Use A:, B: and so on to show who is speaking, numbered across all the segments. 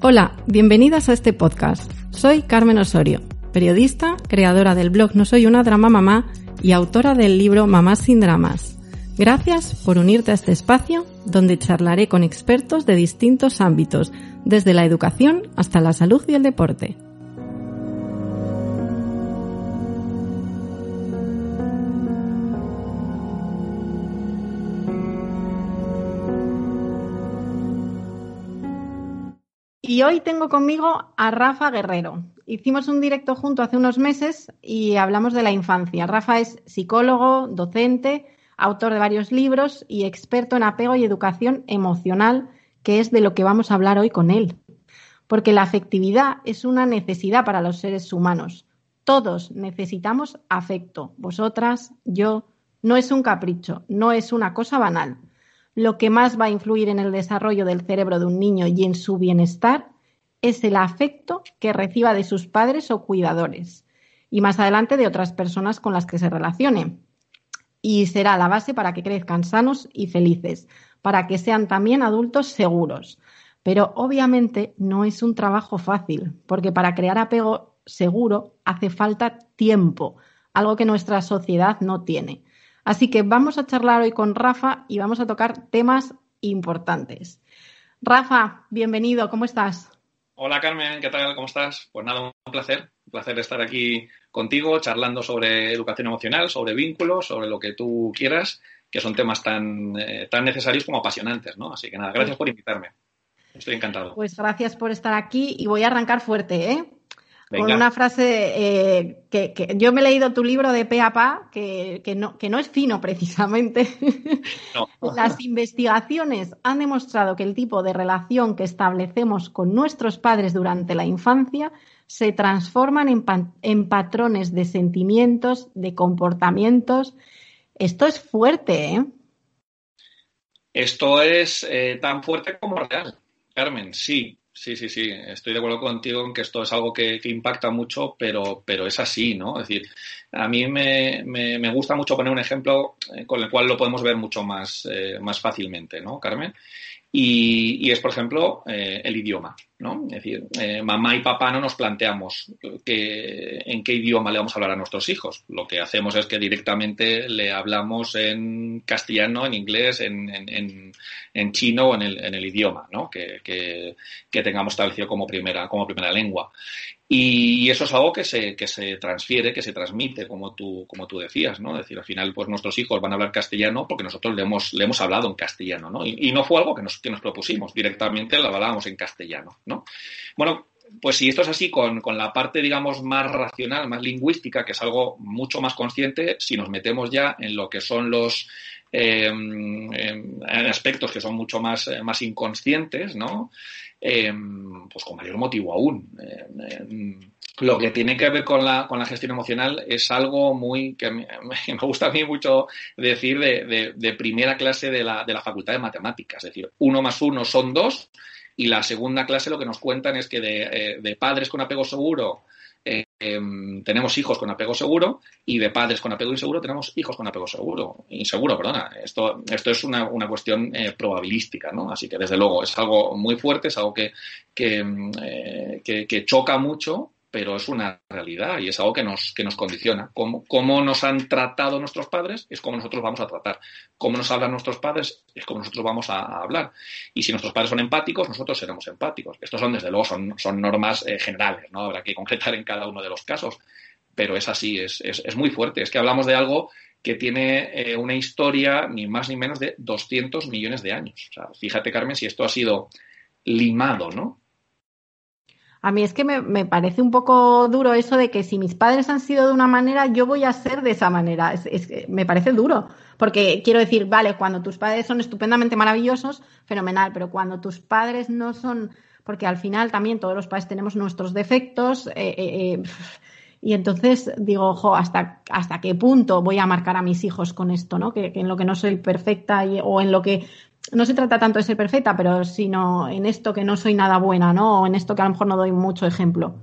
A: Hola, bienvenidas a este podcast. Soy Carmen Osorio, periodista, creadora del blog No Soy una Drama Mamá y autora del libro Mamás sin Dramas. Gracias por unirte a este espacio donde charlaré con expertos de distintos ámbitos, desde la educación hasta la salud y el deporte. Y hoy tengo conmigo a Rafa Guerrero. Hicimos un directo junto hace unos meses y hablamos de la infancia. Rafa es psicólogo, docente, autor de varios libros y experto en apego y educación emocional, que es de lo que vamos a hablar hoy con él. Porque la afectividad es una necesidad para los seres humanos. Todos necesitamos afecto. Vosotras, yo, no es un capricho, no es una cosa banal lo que más va a influir en el desarrollo del cerebro de un niño y en su bienestar es el afecto que reciba de sus padres o cuidadores y más adelante de otras personas con las que se relacione. Y será la base para que crezcan sanos y felices, para que sean también adultos seguros. Pero obviamente no es un trabajo fácil, porque para crear apego seguro hace falta tiempo, algo que nuestra sociedad no tiene. Así que vamos a charlar hoy con Rafa y vamos a tocar temas importantes. Rafa, bienvenido, ¿cómo estás?
B: Hola Carmen, ¿qué tal? ¿Cómo estás? Pues nada, un placer, un placer estar aquí contigo charlando sobre educación emocional, sobre vínculos, sobre lo que tú quieras, que son temas tan, eh, tan necesarios como apasionantes, ¿no? Así que nada, gracias por invitarme. Estoy encantado.
A: Pues gracias por estar aquí y voy a arrancar fuerte, ¿eh? Con una frase eh, que, yo me he leído tu libro de pe a pa, que, no, que no es fino precisamente. Las investigaciones han demostrado que el tipo de relación que establecemos con nuestros padres durante la infancia se transforman en, en patrones de sentimientos, de comportamientos. Esto es fuerte, ¿eh?
B: Esto es eh, tan fuerte como real, Carmen, sí. Sí, sí, sí, estoy de acuerdo contigo en que esto es algo que, impacta mucho, pero, pero es así, ¿no? Es decir, a mí me, me, gusta mucho poner un ejemplo eh, con el cual lo podemos ver mucho más, eh, más fácilmente, ¿no, Carmen? Y, es, por ejemplo, eh, el idioma, ¿no? Es decir, eh, mamá y papá no nos planteamos que, en qué idioma le vamos a hablar a nuestros hijos. Lo que hacemos es que directamente le hablamos en castellano, en inglés, en, en, en chino o en el, en el idioma, ¿no? Que, que, tengamos establecido como primera, como primera lengua. Y eso es algo que se, que se transfiere, que se transmite, como tú, como tú decías, ¿no? Es decir, al final, pues nuestros hijos van a hablar castellano porque nosotros le hemos, le hemos hablado en castellano, ¿no? Y, no fue algo que nos, que nos propusimos, directamente lo hablábamos en castellano, ¿no? Bueno, pues si esto es así con, con, la parte, digamos, más racional, más lingüística, que es algo mucho más consciente, si nos metemos ya en lo que son los eh, aspectos que son mucho más, eh, más inconscientes, ¿no? Eh, pues con mayor motivo aún. Lo que tiene que ver con la, con la gestión emocional es algo muy que me, gusta a mí mucho decir de, de, primera clase de la, de la Facultad de Matemáticas. Es decir, uno más uno son dos y la segunda clase lo que nos cuentan es que de, eh, de padres con apego seguro eh, em, tenemos hijos con apego seguro y de padres con apego inseguro tenemos hijos con apego seguro, inseguro, perdona. Esto, esto es una, una cuestión eh, probabilística, ¿no? Así que desde luego es algo muy fuerte, es algo que, que, em, eh, choca mucho pero es una realidad y es algo que nos, que nos condiciona. Cómo, cómo, nos han tratado nuestros padres es como nosotros vamos a tratar. Cómo nos hablan nuestros padres es como nosotros vamos a, hablar. Y si nuestros padres son empáticos, nosotros seremos empáticos. Estos son, desde luego, son, son normas eh, generales, ¿no? Habrá que concretar en cada uno de los casos. Pero es así, es, es, es muy fuerte. Es que hablamos de algo que tiene eh, una historia ni más ni menos de 200 millones de años. O sea, fíjate, Carmen, si esto ha sido limado, ¿no?
A: A mí es que me, parece un poco duro eso de que si mis padres han sido de una manera, yo voy a ser de esa manera. Es, me parece duro, porque quiero decir, vale, cuando tus padres son estupendamente maravillosos, fenomenal, pero cuando tus padres no son, porque al final también todos los padres tenemos nuestros defectos, eh, eh, eh, y entonces digo, ojo, ¿hasta, ¿hasta qué punto voy a marcar a mis hijos con esto, ¿no? Que, en lo que no soy perfecta o en lo que no se trata tanto de ser perfecta, pero sino en esto que no soy nada buena, ¿no? O en esto que a lo mejor no doy mucho ejemplo.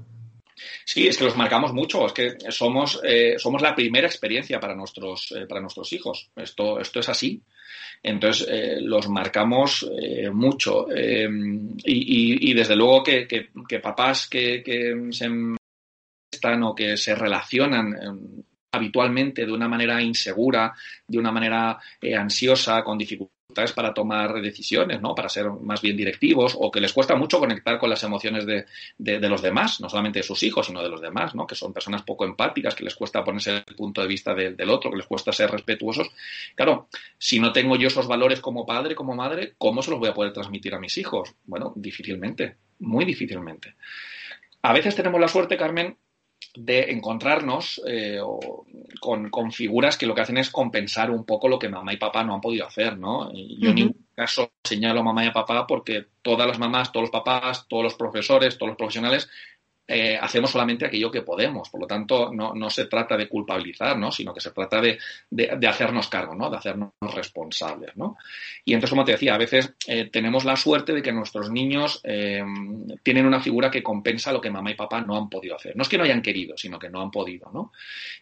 B: Sí, es que los marcamos mucho, es que somos, eh, somos la primera experiencia para nuestros, eh, para nuestros hijos. Esto, esto es así. Entonces, eh, los marcamos mucho. Y, desde luego que, que, papás que, que se están o que se relacionan habitualmente de una manera insegura, de una manera ansiosa, con dificultades para tomar decisiones, ¿no? Para ser más bien directivos o que les cuesta mucho conectar con las emociones de, de, los demás, no solamente de sus hijos, sino de los demás, ¿no? Que son personas poco empáticas, que les cuesta ponerse el punto de vista del otro, que les cuesta ser respetuosos. Claro, si no tengo yo esos valores como padre, como madre, ¿cómo se los voy a poder transmitir a mis hijos? Bueno, difícilmente, muy difícilmente. A veces tenemos la suerte, Carmen, de encontrarnos eh, con, figuras que lo que hacen es compensar un poco lo que mamá y papá no han podido hacer, ¿no? yo en ningún caso señalo a mamá y a papá porque todas las mamás, todos los papás, todos los profesores, todos los profesionales eh, hacemos solamente aquello que podemos. Por lo tanto, no, no se trata de culpabilizar, ¿no? sino que se trata de, de, hacernos cargo, ¿no? de hacernos responsables. ¿no? Y entonces, como te decía, a veces eh, tenemos la suerte de que nuestros niños eh, tienen una figura que compensa lo que mamá y papá no han podido hacer. No es que no hayan querido, sino que no han podido. ¿no?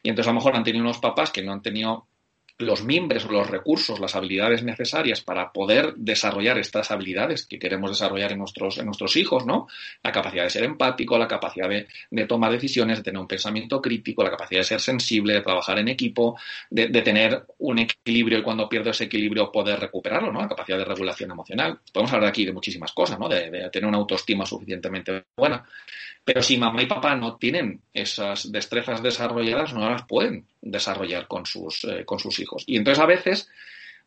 B: Y entonces, a lo mejor han tenido unos papás que no han tenido los mimbres, los recursos, las habilidades necesarias para poder desarrollar estas habilidades que queremos desarrollar en nuestros, en nuestros hijos, ¿no? La capacidad de ser empático, la capacidad de, tomar decisiones, de tener un pensamiento crítico, la capacidad de ser sensible, de trabajar en equipo, de, tener un equilibrio y cuando pierdo ese equilibrio poder recuperarlo, ¿no? La capacidad de regulación emocional. Podemos hablar aquí de muchísimas cosas, ¿no? De, de tener una autoestima suficientemente buena. Pero si mamá y papá no tienen esas destrezas desarrolladas, no las pueden desarrollar con sus, eh, con sus hijos. Y entonces a veces,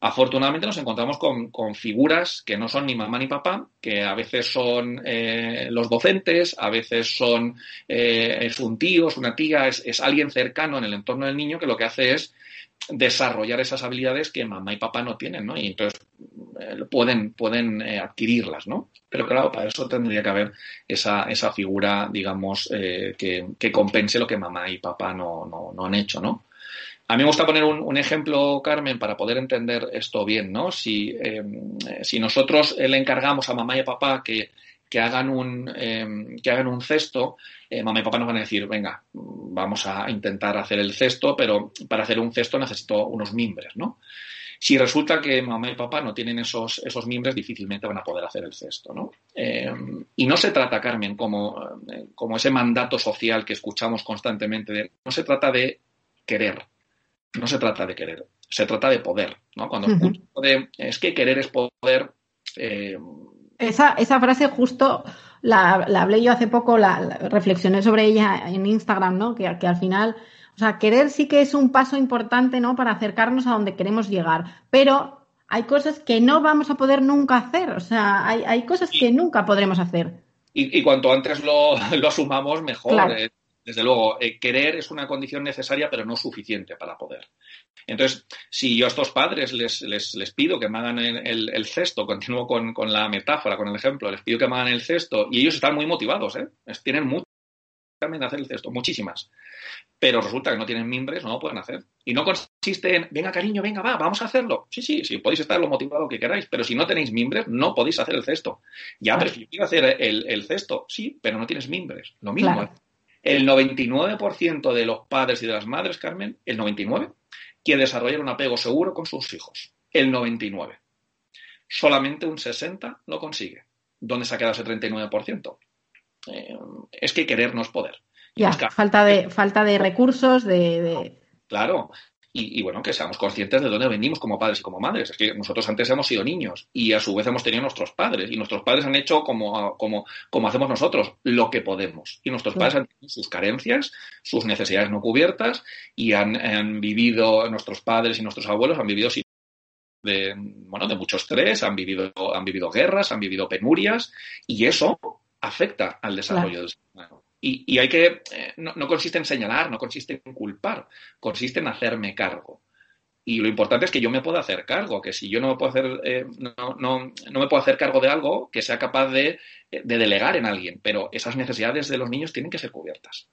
B: afortunadamente, nos encontramos con, figuras que no son ni mamá ni papá, que a veces son eh, los docentes, a veces son eh, es un tío, es una tía, es, alguien cercano en el entorno del niño que lo que hace es desarrollar esas habilidades que mamá y papá no tienen, ¿no? Y entonces eh, pueden, pueden eh, adquirirlas, ¿no? Pero claro, para eso tendría que haber esa, esa figura, digamos, eh, que, que, compense lo que mamá y papá no, no han hecho, ¿no? A mí me gusta poner un, ejemplo, Carmen, para poder entender esto bien, ¿no? Si, si nosotros le encargamos a mamá y a papá que que hagan un, em, que hagan un cesto, eh, mamá y papá nos van a decir, venga, vamos a intentar hacer el cesto, pero para hacer un cesto necesito unos mimbres, ¿no? Si resulta que mamá y papá no tienen esos, esos mimbres, difícilmente van a poder hacer el cesto, ¿no? Em, y no se trata, Carmen, como, eh, como ese mandato social que escuchamos constantemente, no se trata de querer, no se trata de querer, se trata de poder, ¿no? Cuando escucho de, es que querer es poder, eh,
A: esa, esa frase justo la, hablé yo hace poco, la, reflexioné sobre ella en Instagram, ¿no? Que, que, al final, o sea, querer sí que es un paso importante, ¿no? Para acercarnos a donde queremos llegar, pero hay cosas que no vamos a poder nunca hacer, o sea, hay, hay cosas que nunca podremos hacer.
B: Y, y cuanto antes lo, lo asumamos, mejor. Eh, desde luego, eh, querer es una condición necesaria, pero no suficiente para poder. Entonces, si yo a estos padres les, les, les pido que me hagan el, el cesto, continúo con, con, la metáfora, con el ejemplo, les pido que me hagan el cesto y ellos están muy motivados, ¿eh? tienen mucho también hacer el cesto, muchísimas. Pero resulta que no tienen mimbres, no lo pueden hacer. Y no consiste en, venga cariño, venga, va, vamos a hacerlo. Sí, sí, sí, podéis estar lo motivado que queráis, pero si no tenéis mimbres, no podéis hacer el cesto. Ya prefiero hacer el, el, cesto, sí, pero no tienes mimbres. Lo mismo. Claro. El 99% de los padres y de las madres, Carmen, el 99%, quiere desarrollar un apego seguro con sus hijos. El 99%. Solamente un 60% lo consigue. ¿Dónde se ha quedado ese 39%? Eh, es que querer no es poder.
A: Ya, falta de, falta de recursos, de, de...
B: Claro, y, y, bueno, que seamos conscientes de dónde venimos como padres y como madres. Es que nosotros antes hemos sido niños y a su vez hemos tenido nuestros padres y nuestros padres han hecho como, como, como hacemos nosotros, lo que podemos. Y nuestros padres han tenido sus carencias, sus necesidades no cubiertas y han, han vivido, nuestros padres y nuestros abuelos han vivido de, bueno, de mucho estrés, han vivido, han vivido guerras, han vivido penurias y eso afecta al desarrollo claro. del ser humano. Y, y hay que, eh, no, no, consiste en señalar, no consiste en culpar, consiste en hacerme cargo. Y lo importante es que yo me pueda hacer cargo, que si yo no me puedo hacer, eh, no, no, no, me puedo hacer cargo de algo, que sea capaz de, de delegar en alguien. Pero esas necesidades de los niños tienen que ser cubiertas.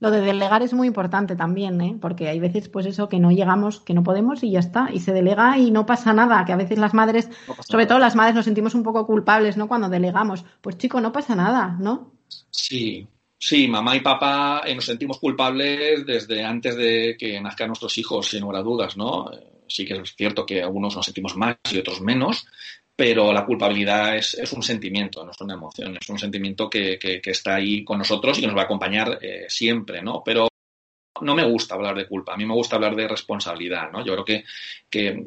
A: Lo de delegar es muy importante también, ¿eh? porque hay veces, pues eso, que no llegamos, que no podemos y ya está. Y se delega y no pasa nada. Que a veces las madres, no sobre todo las madres, nos sentimos un poco culpables, ¿no? Cuando delegamos. Pues chico, no pasa nada, ¿no?
B: Sí, Sí, mamá y papá eh, nos sentimos culpables desde antes de que nazcan nuestros hijos, sin lugar a dudas, ¿no? Sí que es cierto que algunos nos sentimos más y otros menos, pero la culpabilidad es, un sentimiento, no es una emoción, es un sentimiento que, está ahí con nosotros y que nos va a acompañar eh, siempre, ¿no? Pero no me gusta hablar de culpa, a mí me gusta hablar de responsabilidad, ¿no? Yo creo que,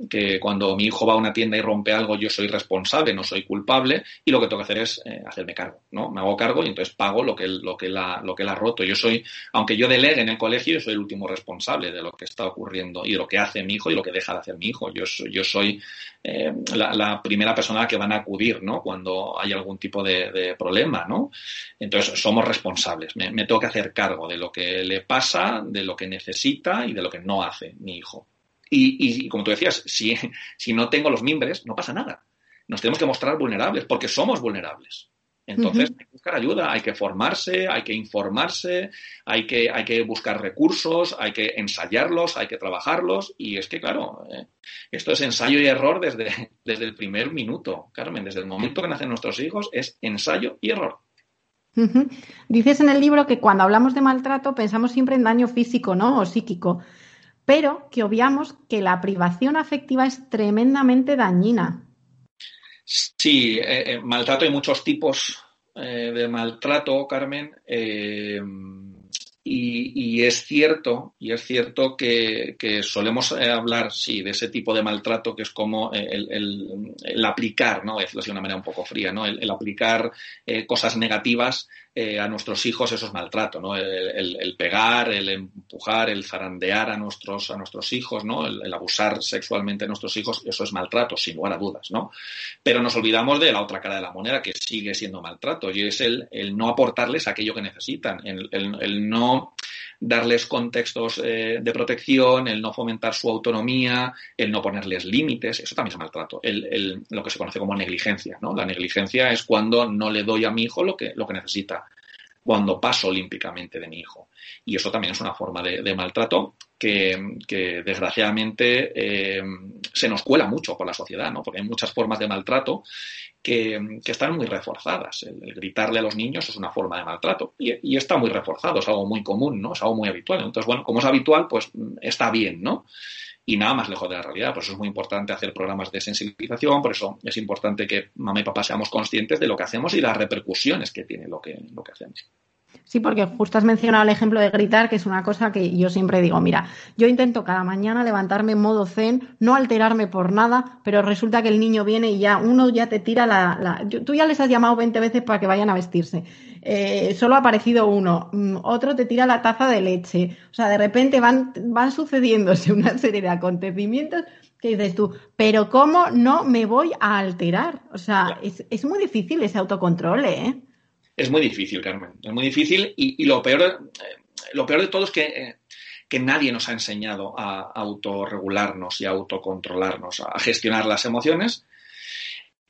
B: que, cuando mi hijo va a una tienda y rompe algo, yo soy responsable, no soy culpable, y lo que tengo que hacer es eh, hacerme cargo, ¿no? Me hago cargo y entonces pago lo que, lo, que la, lo que ha roto. Yo soy, aunque yo delegue en el colegio, yo soy el último responsable de lo que está ocurriendo y de lo que hace mi hijo y lo que deja de hacer mi hijo. Yo, yo soy eh, la, primera persona a la que van a acudir, ¿no? Cuando hay algún tipo de, problema, ¿no? Entonces, somos responsables. Me, tengo que hacer cargo de lo que le pasa, de lo que necesita y de lo que no hace mi hijo. Y, como tú decías, si, si no tengo los mimbres, no pasa nada. Nos tenemos que mostrar vulnerables porque somos vulnerables. Entonces, hay que buscar ayuda, hay que formarse, hay que informarse, hay que, hay que buscar recursos, hay que ensayarlos, hay que trabajarlos. Y es que, claro, eh, esto es ensayo y error desde, desde el primer minuto, Carmen. Desde el momento que nacen nuestros hijos es ensayo y error.
A: Dices en el libro que cuando hablamos de maltrato pensamos siempre en daño físico, ¿no? O psíquico, pero que obviamos que la privación afectiva es tremendamente dañina.
B: Sí, eh, eh, maltrato hay muchos tipos eh, de maltrato, Carmen. Y, es cierto, y es cierto que, solemos hablar, sí, de ese tipo de maltrato que es como el, aplicar, ¿no? Es de una manera un poco fría, ¿no? El, aplicar cosas negativas eh, a nuestros hijos eso es maltrato, ¿no? El, pegar, el empujar, el zarandear a nuestros, a nuestros hijos, ¿no? El, abusar sexualmente a nuestros hijos, eso es maltrato, sin lugar a dudas, ¿no? Pero nos olvidamos de la otra cara de la moneda, que sigue siendo maltrato, y es el, no aportarles aquello que necesitan, el, no darles contextos eh, de protección, el no fomentar su autonomía, el no ponerles límites, eso también es maltrato. El, lo que se conoce como negligencia, ¿no? La negligencia es cuando no le doy a mi hijo lo que, lo que necesita, cuando paso olímpicamente de mi hijo. Y eso también es una forma de, maltrato que, desgraciadamente eh, se nos cuela mucho por la sociedad, ¿no? Porque hay muchas formas de maltrato que, están muy reforzadas. El, gritarle a los niños es una forma de maltrato y, está muy reforzado, es algo muy común, ¿no? Es algo muy habitual. Entonces, bueno, como es habitual, pues está bien, ¿no? Y nada más lejos de la realidad. Por eso es muy importante hacer programas de sensibilización, por eso es importante que mamá y papá seamos conscientes de lo que hacemos y las repercusiones que tiene lo que, lo que hacemos.
A: Sí, porque justo has mencionado el ejemplo de gritar, que es una cosa que yo siempre digo, mira, yo intento cada mañana levantarme en modo zen, no alterarme por nada, pero resulta que el niño viene y ya uno ya te tira la... tú ya les has llamado 20 veces para que vayan a vestirse. Eh, solo ha aparecido uno, mm, otro te tira la taza de leche. O sea, de repente van, van sucediéndose una serie de acontecimientos que dices tú, pero ¿cómo no me voy a alterar? O sea, es, es muy difícil ese autocontrol, ¿eh?
B: Es muy difícil, Carmen. Es muy difícil y, lo, peor, eh, lo peor de todo es que, eh, que nadie nos ha enseñado a autorregularnos y a autocontrolarnos, a gestionar las emociones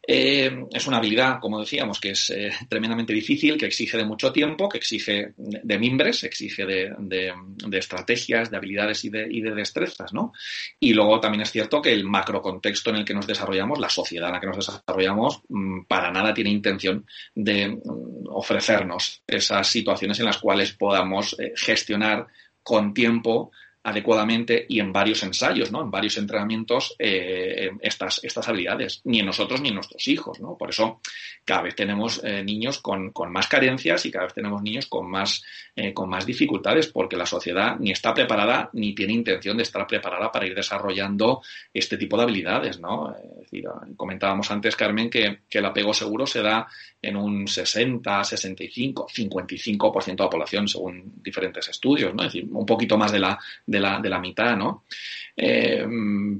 B: eh, es una habilidad, como decíamos, que es eh, tremendamente difícil, que exige de mucho tiempo, que exige de mimbres, exige de, estrategias, de habilidades y de, y de, destrezas, ¿no? Y luego también es cierto que el macrocontexto en el que nos desarrollamos, la sociedad en la que nos desarrollamos, mm, para nada tiene intención de mm, ofrecernos esas situaciones en las cuales podamos eh, gestionar con tiempo adecuadamente y en varios ensayos, ¿no? En varios entrenamientos eh, estas, estas habilidades, ni en nosotros ni en nuestros hijos, ¿no? Por eso cada vez tenemos eh, niños con, más carencias y cada vez tenemos niños con más, eh, con más dificultades porque la sociedad ni está preparada ni tiene intención de estar preparada para ir desarrollando este tipo de habilidades, ¿no? Comentábamos antes, Carmen, que, que el apego seguro se da en un 60, 65, 55% de la población según diferentes estudios, ¿no? Es decir, un poquito más de la de la, de la mitad, ¿no? Eh,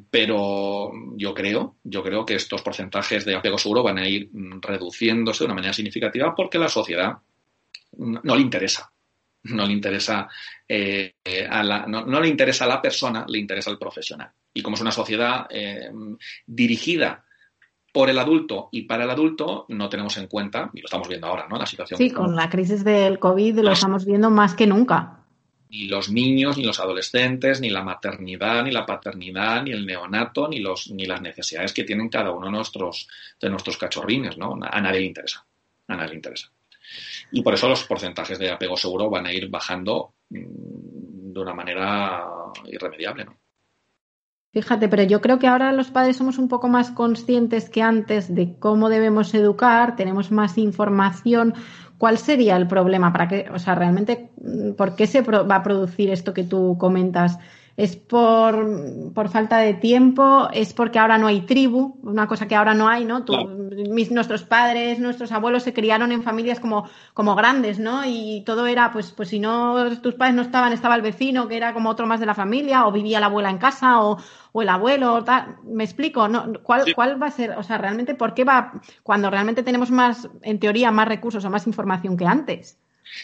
B: pero yo creo, yo creo que estos porcentajes de apego seguro van a ir reduciéndose de una manera significativa porque la sociedad no, le interesa. No le interesa eh, a la, no, le interesa a la persona, le interesa al profesional. Y como es una sociedad eh, dirigida por el adulto y para el adulto no tenemos en cuenta, y lo estamos viendo ahora, ¿no? La situación.
A: Sí, con la crisis del COVID lo estamos viendo más que nunca
B: ni los niños, ni los adolescentes, ni la maternidad, ni la paternidad, ni el neonato, ni, los, ni las necesidades que tienen cada uno de nuestros, de nuestros cachorrines, ¿no? A nadie le interesa. A nadie le interesa. Y por eso los porcentajes de apego seguro van a ir bajando mm, de una manera irremediable, ¿no?
A: Fíjate, pero yo creo que ahora los padres somos un poco más conscientes que antes de cómo debemos educar, tenemos más información. ¿Cuál sería el problema para que, o sea, realmente, por qué se va a producir esto que tú comentas? Es por, por, falta de tiempo, es porque ahora no hay tribu, una cosa que ahora no hay, ¿no? mis, nuestros padres, nuestros abuelos se criaron en familias como, como grandes, ¿no? Y todo era, pues, pues si no, tus padres no estaban, estaba el vecino, que era como otro más de la familia, o vivía la abuela en casa, o, o el abuelo, o tal. Me explico, ¿no? ¿Cuál, ¿Cuál va a ser, o sea, realmente, por qué va, cuando realmente tenemos más, en teoría, más recursos o más información que antes?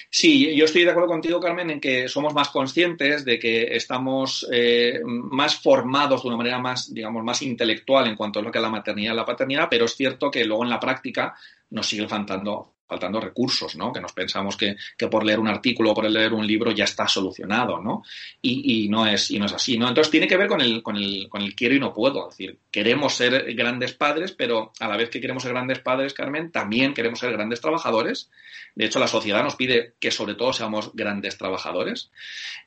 B: Sí, yo estoy de acuerdo contigo, Carmen, en que somos más conscientes de que estamos eh, más formados de una manera más, digamos, más intelectual en cuanto a lo que es la maternidad y la paternidad, pero es cierto que luego en la práctica nos sigue faltando faltando recursos, ¿no? Que nos pensamos que, por leer un artículo o por leer un libro ya está solucionado, ¿no? Y, no, es, y no es así, ¿no? Entonces tiene que ver con el, con, el, con el quiero y no puedo. Es decir, queremos ser grandes padres, pero a la vez que queremos ser grandes padres, Carmen, también queremos ser grandes trabajadores. De hecho, la sociedad nos pide que sobre todo seamos grandes trabajadores.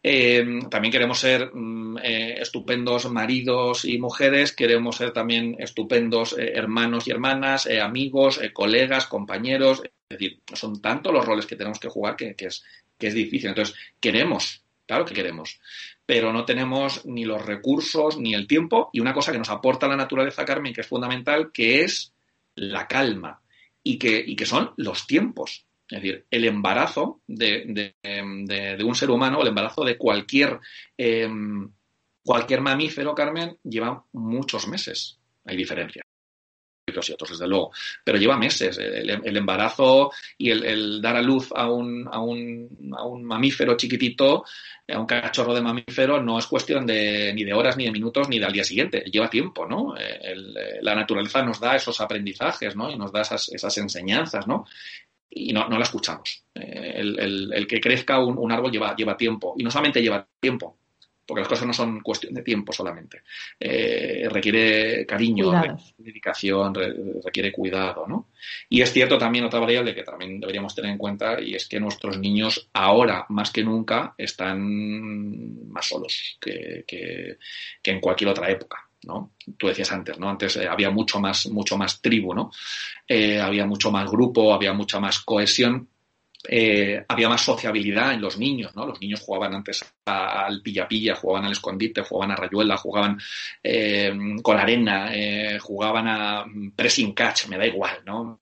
B: Eh, también queremos ser mm, eh, estupendos maridos y mujeres, queremos ser también estupendos eh, hermanos y hermanas, amigos, colegas, compañeros, es decir, son tantos los roles que tenemos que jugar que, es, que es difícil. Entonces, queremos, claro que queremos, pero no tenemos ni los recursos ni el tiempo y una cosa que nos aporta la naturaleza, Carmen, que es fundamental, que es la calma y que, y que son los tiempos. Es decir, el embarazo de, un ser humano, el embarazo de cualquier, em, cualquier mamífero, Carmen, lleva muchos meses. Hay y otros, desde luego. Pero lleva meses. El, embarazo y el, dar a luz a un, a, un, a un, mamífero chiquitito, a un cachorro de mamífero, no es cuestión de, ni de horas, ni de minutos, ni del día siguiente. Lleva tiempo, ¿no? la naturaleza nos da esos aprendizajes, ¿no? Y nos da esas, esas enseñanzas, ¿no? y no, no, la escuchamos. El, el, que crezca un, un, árbol lleva, lleva tiempo. Y no solamente lleva tiempo, porque las cosas no son cuestión de tiempo solamente. Eh, requiere cariño, dedicación, requiere cuidado, ¿no? Y es cierto también otra variable que también deberíamos tener en cuenta y es que nuestros niños ahora más que nunca están más solos que, que, en cualquier otra época. ¿no? Tú decías antes, ¿no? Antes eh, había mucho más, mucho más tribu, ¿no? Eh, había mucho más grupo, había mucha más cohesión eh, había más sociabilidad en los niños, ¿no? Los niños jugaban antes al pilla-pilla, jugaban al escondite, jugaban a rayuela, jugaban eh, con arena, eh, jugaban a pressing catch, me da igual, ¿no?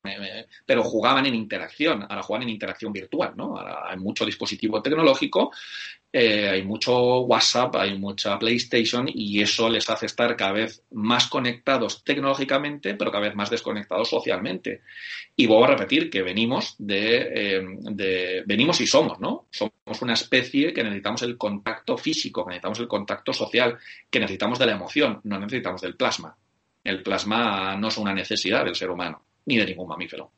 B: pero jugaban en interacción, ahora juegan en interacción virtual, ¿no? Ahora hay mucho dispositivo tecnológico eh, hay mucho WhatsApp, hay mucha PlayStation y eso les hace estar cada vez más conectados tecnológicamente, pero cada vez más desconectados socialmente. Y vuelvo a repetir que venimos de, eh, de, venimos y somos, ¿no? Somos una especie que necesitamos el contacto físico, que necesitamos el contacto social, que necesitamos de la emoción, no necesitamos del plasma. El plasma no es una necesidad del ser humano, ni de ningún mamífero.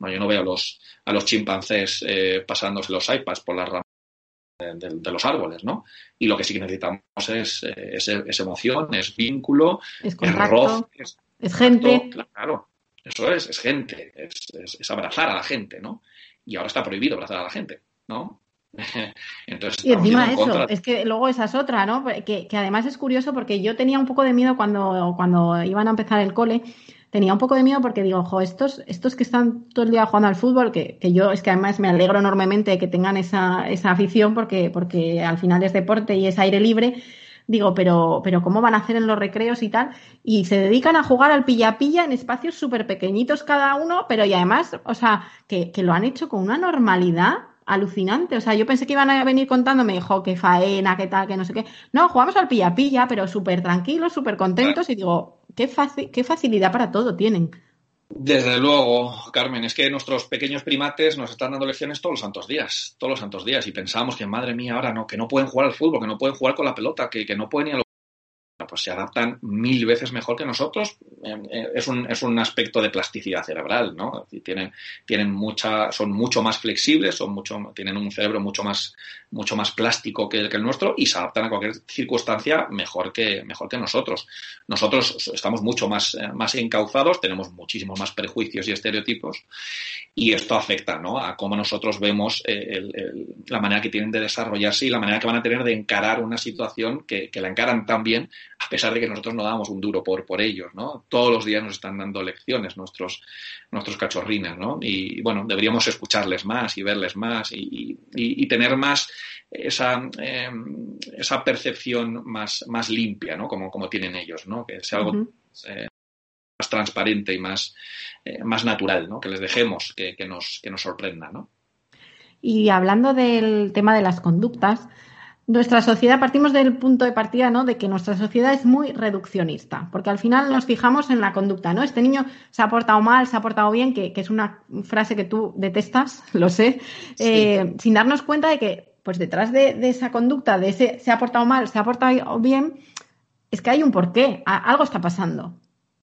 B: No, yo no veo a los, a los chimpancés eh, pasándose los iPads por las ramas de, los árboles, ¿no? Y lo que sí que necesitamos es, eh, emoción, es vínculo,
A: es, es, gente.
B: Claro, eso es, es gente, es, abrazar a la gente, ¿no? Y ahora está prohibido abrazar a la gente, ¿no?
A: Entonces, y encima eso, es que luego esa es otra, ¿no? Que, que, además es curioso porque yo tenía un poco de miedo cuando, cuando iban a empezar el cole, tenía un poco de miedo porque digo, ojo, estos, estos que están todo el día jugando al fútbol, que, que yo es que además me alegro enormemente de que tengan esa, esa afición porque, porque al final es deporte y es aire libre, digo, pero, pero ¿cómo van a hacer en los recreos y tal? Y se dedican a jugar al pilla-pilla en espacios súper pequeñitos cada uno, pero y además, o sea, que, que, lo han hecho con una normalidad alucinante. O sea, yo pensé que iban a venir contándome, jo, qué faena, qué tal, que no sé qué. No, jugamos al pilla-pilla, pero súper tranquilos, súper contentos y digo, qué, qué facilidad para todo tienen.
B: Desde luego, Carmen, es que nuestros pequeños primates nos están dando lecciones todos los santos días, todos los santos días, y pensamos que, madre mía, ahora no, que no pueden jugar al fútbol, que no pueden jugar con la pelota, que, no pueden ir a pues se adaptan mil veces mejor que nosotros. Eh, eh, es, un, es un aspecto de plasticidad cerebral, ¿no? Tienen, tienen mucha, son mucho más flexibles, son mucho, tienen un cerebro mucho más, mucho más plástico que el, que el nuestro y se adaptan a cualquier circunstancia mejor que, mejor que nosotros. Nosotros estamos mucho más, eh, más encauzados, tenemos muchísimos más prejuicios y estereotipos y esto afecta, ¿no? A cómo nosotros vemos la manera que tienen de desarrollarse y la manera que van a tener de encarar una situación que, que la encaran tan bien a pesar de que nosotros no damos un duro por, por ellos, ¿no? Todos los días nos están dando lecciones nuestros, nuestros cachorrines, ¿no? Y bueno, deberíamos escucharles más y verles más y, y, tener más esa, em, esa percepción más, más limpia, ¿no? Como, como tienen ellos, ¿no? Que sea algo eh, más transparente y más, eh, más natural, ¿no? Que les dejemos que, que, nos, que nos sorprenda, ¿no?
A: Y hablando del tema de las conductas, nuestra sociedad, partimos del punto de partida, ¿no? De que nuestra sociedad es muy reduccionista, porque al final nos fijamos en la conducta, ¿no? Este niño se ha portado mal, se ha portado bien, que, es una frase que tú detestas, lo sé, eh, sin darnos cuenta de que, pues detrás de, esa conducta, de ese se ha portado mal, se ha portado bien, es que hay un porqué, algo está pasando.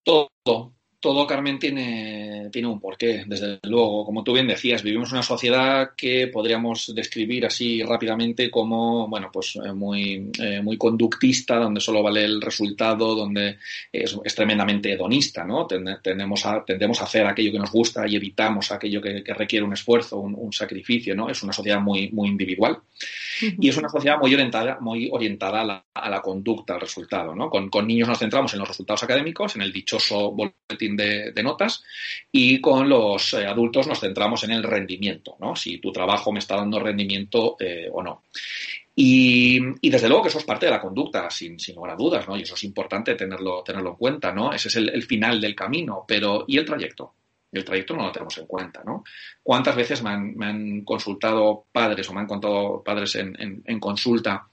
B: Todo, todo, Carmen, tiene, tiene un porqué, desde luego. Como tú bien decías, vivimos una sociedad que podríamos describir así rápidamente como, bueno, pues eh, muy, eh, muy conductista, donde solo vale el resultado, donde es, tremendamente hedonista, ¿no? Tendemos a, tendemos a hacer aquello que nos gusta y evitamos aquello que, requiere un esfuerzo, un, sacrificio, ¿no? Es una sociedad muy, muy individual. Y es una sociedad muy orientada, muy orientada a la, a la conducta, al resultado, ¿no? Con, con niños nos centramos en los resultados académicos, en el dichoso boletín de, notas y con los eh, adultos nos centramos en el rendimiento, ¿no? Si tu trabajo me está dando rendimiento eh, o no. Y, desde luego que eso es parte de la conducta, sin, sin lugar a dudas, ¿no? Y eso es importante tenerlo, tenerlo en cuenta, ¿no? Ese es el, final del camino, pero ¿y el trayecto? El trayecto no lo tenemos en cuenta, ¿no? ¿Cuántas veces me han, consultado padres o me han contado padres en, en consulta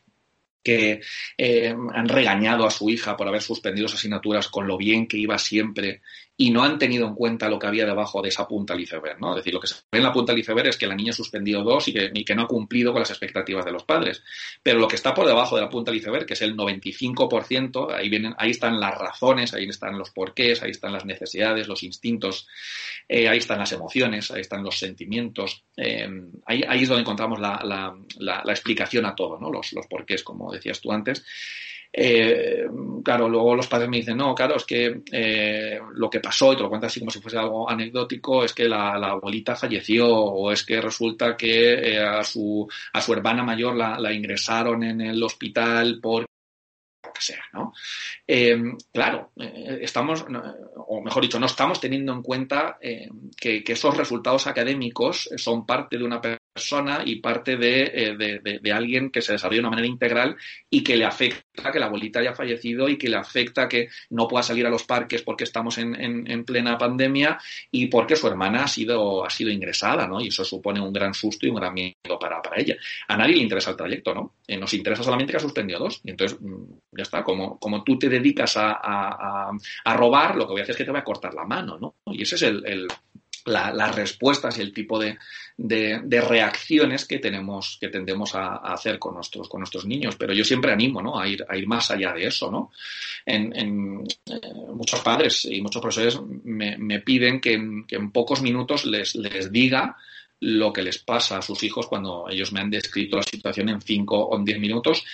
B: que eh, han regañado a su hija por haber suspendido las asignaturas con lo bien que iba siempre y no han tenido en cuenta lo que había debajo de esa punta al iceberg, ¿no? Es decir, lo que se ve en la punta al iceberg es que la niña ha suspendido dos y que, no ha cumplido con las expectativas de los padres. Pero lo que está por debajo de la punta del iceberg, que es el 95%, ahí, vienen, ahí están las razones, ahí están los porqués, ahí están las necesidades, los instintos, eh, ahí están las emociones, ahí están los sentimientos. Eh, ahí, es donde encontramos la, explicación a todo, ¿no? Los, los porqués, como decías tú antes. Eh, claro, luego los padres me dicen, no, claro, es que eh, lo que pasó, y te lo cuento así como si fuese algo anecdótico, es que la, abuelita falleció o es que resulta que eh, a, su, a su hermana mayor la, la ingresaron en el hospital por que sea, ¿no? claro, estamos, o mejor dicho, no estamos teniendo en cuenta que, que, esos resultados académicos son parte de una persona y parte eh, de, de, alguien que se desarrolla de una manera integral y que le afecta que la abuelita haya fallecido y que le afecta que no pueda salir a los parques porque estamos en, en, plena pandemia y porque su hermana ha sido, ha sido ingresada, ¿no? Y eso supone un gran susto y un gran miedo para, para ella. A nadie le interesa el trayecto, ¿no? Eh, nos interesa solamente que ha suspendido dos. Y entonces, mm, ya está, como, como tú te dedicas a, a, robar, lo que voy a hacer es que te voy a cortar la mano, ¿no? Y ese es el las respuestas y el tipo de, de, reacciones que tenemos, que tendemos a, hacer con nuestros, con nuestros niños. Pero yo siempre animo, ¿no? A ir, a ir más allá de eso, ¿no? En, eh, muchos padres y muchos profesores me, piden que, en pocos minutos les, les diga lo que les pasa a sus hijos cuando ellos me han descrito la situación en cinco o diez minutos,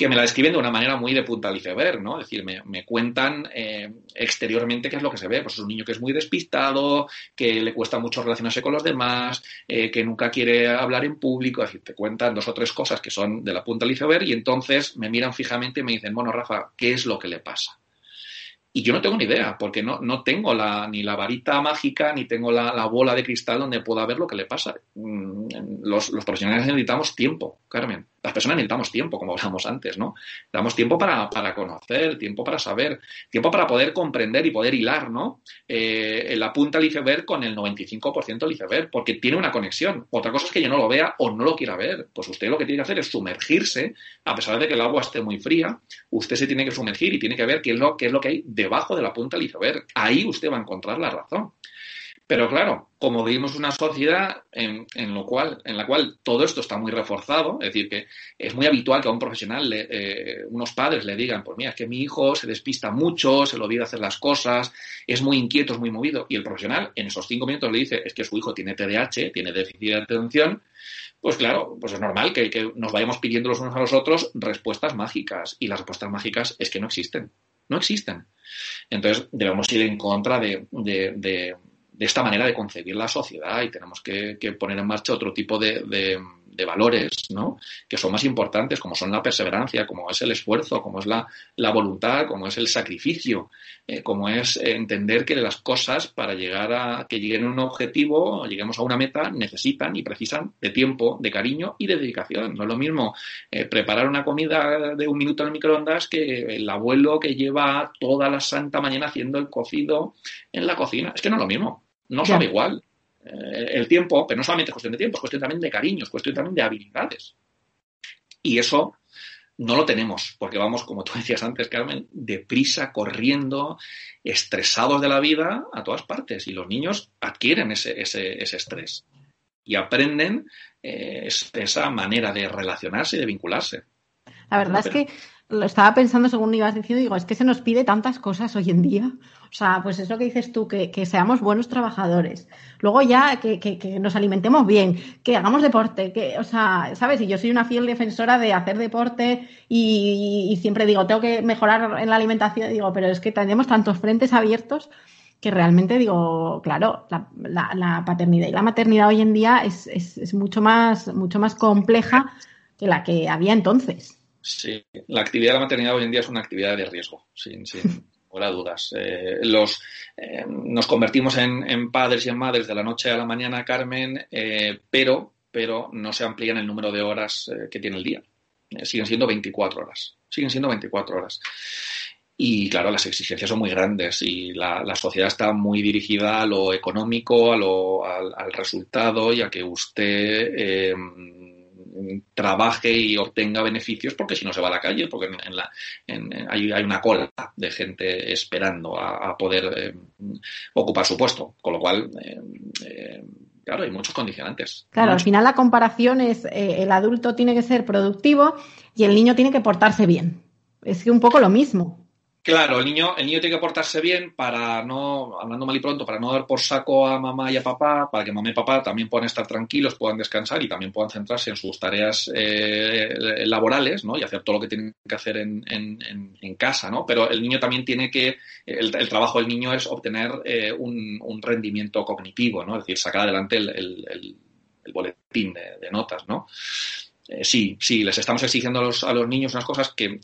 B: que me la describen de una manera muy de punta al iceberg, ¿no? Es decir, me, cuentan eh, exteriormente qué es lo que se ve. Pues es un niño que es muy despistado, que le cuesta mucho relacionarse con los demás, eh, que nunca quiere hablar en público. Es decir, te cuentan dos o tres cosas que son de la punta al iceberg y entonces me miran fijamente y me dicen, bueno, Rafa, ¿qué es lo que le pasa? Y yo no tengo ni idea, porque no, no tengo ni la varita mágica, ni tengo la, la, bola de cristal donde pueda ver lo que le pasa. Mm, los profesionales necesitamos tiempo, Carmen. Las personas necesitamos tiempo, como hablamos antes, ¿no? Damos tiempo para, para conocer, tiempo para saber, tiempo para poder comprender y poder hilar, ¿no? Eh, la punta del iceberg con el 95% del iceberg, porque tiene una conexión. Otra cosa es que yo no lo vea o no lo quiera ver. Pues usted lo que tiene que hacer es sumergirse, a pesar de que el agua esté muy fría, usted se tiene que sumergir y tiene que ver qué es lo, qué es lo que hay debajo de la punta del iceberg. Ahí usted va a encontrar la razón. Pero claro, como vivimos una sociedad en, lo cual, en la cual todo esto está muy reforzado, es decir, que es muy habitual que a un profesional, eh, unos padres le digan, pues mira, es que mi hijo se despista mucho, se le olvida hacer las cosas, es muy inquieto, es muy movido, y el profesional en esos cinco minutos le dice, es que su hijo tiene TDAH, tiene déficit de atención, pues claro, pues es normal que, nos vayamos pidiendo los unos a los otros respuestas mágicas, y las respuestas mágicas es que no existen, no existen. Entonces debemos ir en contra de esta manera de concebir la sociedad y tenemos que, poner en marcha otro tipo de, valores, ¿no? Que son más importantes, como son la perseverancia, como es el esfuerzo, como es la, voluntad, como es el sacrificio, eh, como es entender que las cosas para llegar a que lleguen a un objetivo, lleguemos a una meta, necesitan y precisan de tiempo, de cariño y de dedicación. No es lo mismo eh, preparar una comida de un minuto en el microondas que el abuelo que lleva toda la santa mañana haciendo el cocido en la cocina. Es que no es lo mismo no sabe igual. Eh, el tiempo, pero no solamente es cuestión de tiempo, es cuestión también de cariño, es cuestión también de habilidades. Y eso no lo tenemos, porque vamos, como tú decías antes, Carmen, deprisa, corriendo, estresados de la vida a todas partes. Y los niños adquieren ese, ese, ese estrés y aprenden eh, esa manera de relacionarse y de vincularse.
A: La verdad es que lo estaba pensando según ibas diciendo, digo, es que se nos pide tantas cosas hoy en día. O sea, pues es lo que dices tú, que, seamos buenos trabajadores. Luego ya que, nos alimentemos bien, que hagamos deporte, que, o sea, ¿sabes? Y yo soy una fiel defensora de hacer deporte y, siempre digo, tengo que mejorar en la alimentación. Digo, pero es que tenemos tantos frentes abiertos que realmente digo, claro, la, paternidad y la maternidad hoy en día es, es mucho, más, mucho más compleja que la que había entonces.
B: Sí, la actividad de la maternidad hoy en día es una actividad de riesgo, sin, sin dudas. Eh, los, eh, nos convertimos en, padres y en madres de la noche a la mañana, Carmen, eh, pero, pero no se amplían el número de horas que tiene el día. siguen siendo 24 horas. Siguen siendo 24 horas. Y claro, las exigencias son muy grandes y la, sociedad está muy dirigida a lo económico, a lo, al, al resultado y a que usted trabaje y obtenga beneficios porque si no se va a la calle, porque en, la, hay, una cola de gente esperando a, poder eh, ocupar su puesto, con lo cual, eh, eh, claro, hay muchos condicionantes.
A: Claro, al final la comparación es el adulto tiene que ser productivo y el niño tiene que portarse bien. Es un poco lo mismo.
B: Claro, el niño, el niño tiene que portarse bien para no, hablando mal y pronto, para no dar por saco a mamá y a papá, para que mamá y papá también puedan estar tranquilos, puedan descansar y también puedan centrarse en sus tareas eh, laborales, ¿no? Y hacer todo lo que tienen que hacer en, en, casa, ¿no? Pero el niño también tiene que, el, trabajo del niño es obtener eh, un, rendimiento cognitivo, ¿no? Es decir, sacar adelante el, boletín de, notas, ¿no? Eh, sí, sí, les estamos exigiendo a los, a los niños unas cosas que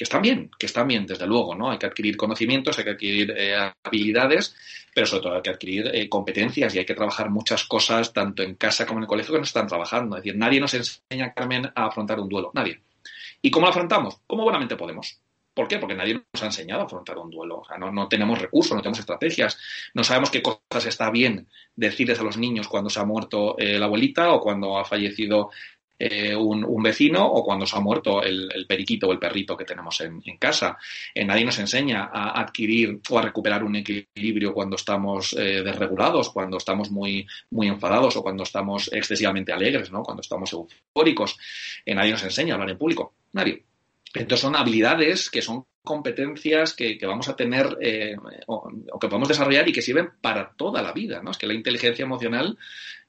B: que están bien, que están bien, desde luego, ¿no? Hay que adquirir conocimientos, hay que adquirir eh, habilidades, pero sobre todo hay que adquirir eh, competencias y hay que trabajar muchas cosas, tanto en casa como en el colegio, que no están trabajando. Es decir, nadie nos enseña, Carmen, a afrontar un duelo, nadie. ¿Y cómo lo afrontamos? Como buenamente podemos. ¿Por qué? Porque nadie nos ha enseñado a afrontar un duelo. O sea, no, no, tenemos recursos, no tenemos estrategias, no sabemos qué cosas está bien decirles a los niños cuando se ha muerto eh, la abuelita o cuando ha fallecido eh, un, vecino o cuando se ha muerto el, periquito o el perrito que tenemos en, casa. Eh, nadie nos enseña a adquirir o a recuperar un equilibrio cuando estamos eh, desregulados, cuando estamos muy, muy enfadados o cuando estamos excesivamente alegres, ¿no? cuando estamos eufóricos. nadie nos enseña a hablar en público. Nadie. Entonces son habilidades que son competencias que, vamos a tener o, o, que podemos desarrollar y que sirven para toda la vida. ¿no? Es que la inteligencia emocional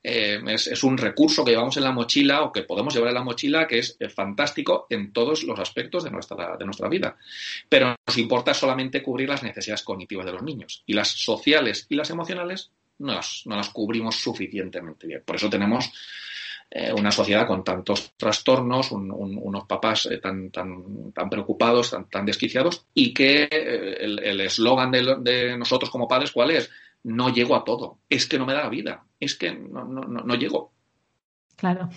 B: eh, es, un recurso que llevamos en la mochila o que podemos llevar en la mochila que es, fantástico en todos los aspectos de nuestra, de nuestra vida. Pero nos importa solamente cubrir las necesidades cognitivas de los niños y las sociales y las emocionales no las, no las cubrimos suficientemente bien. Por eso tenemos eh, una sociedad con tantos trastornos, unos papás eh, tan, tan, tan preocupados, tan, tan desquiciados y que el eslogan de, de nosotros como padres, ¿cuál es? No llego a todo, es que no me da la vida, es que no, no, no, llego.
A: Claro.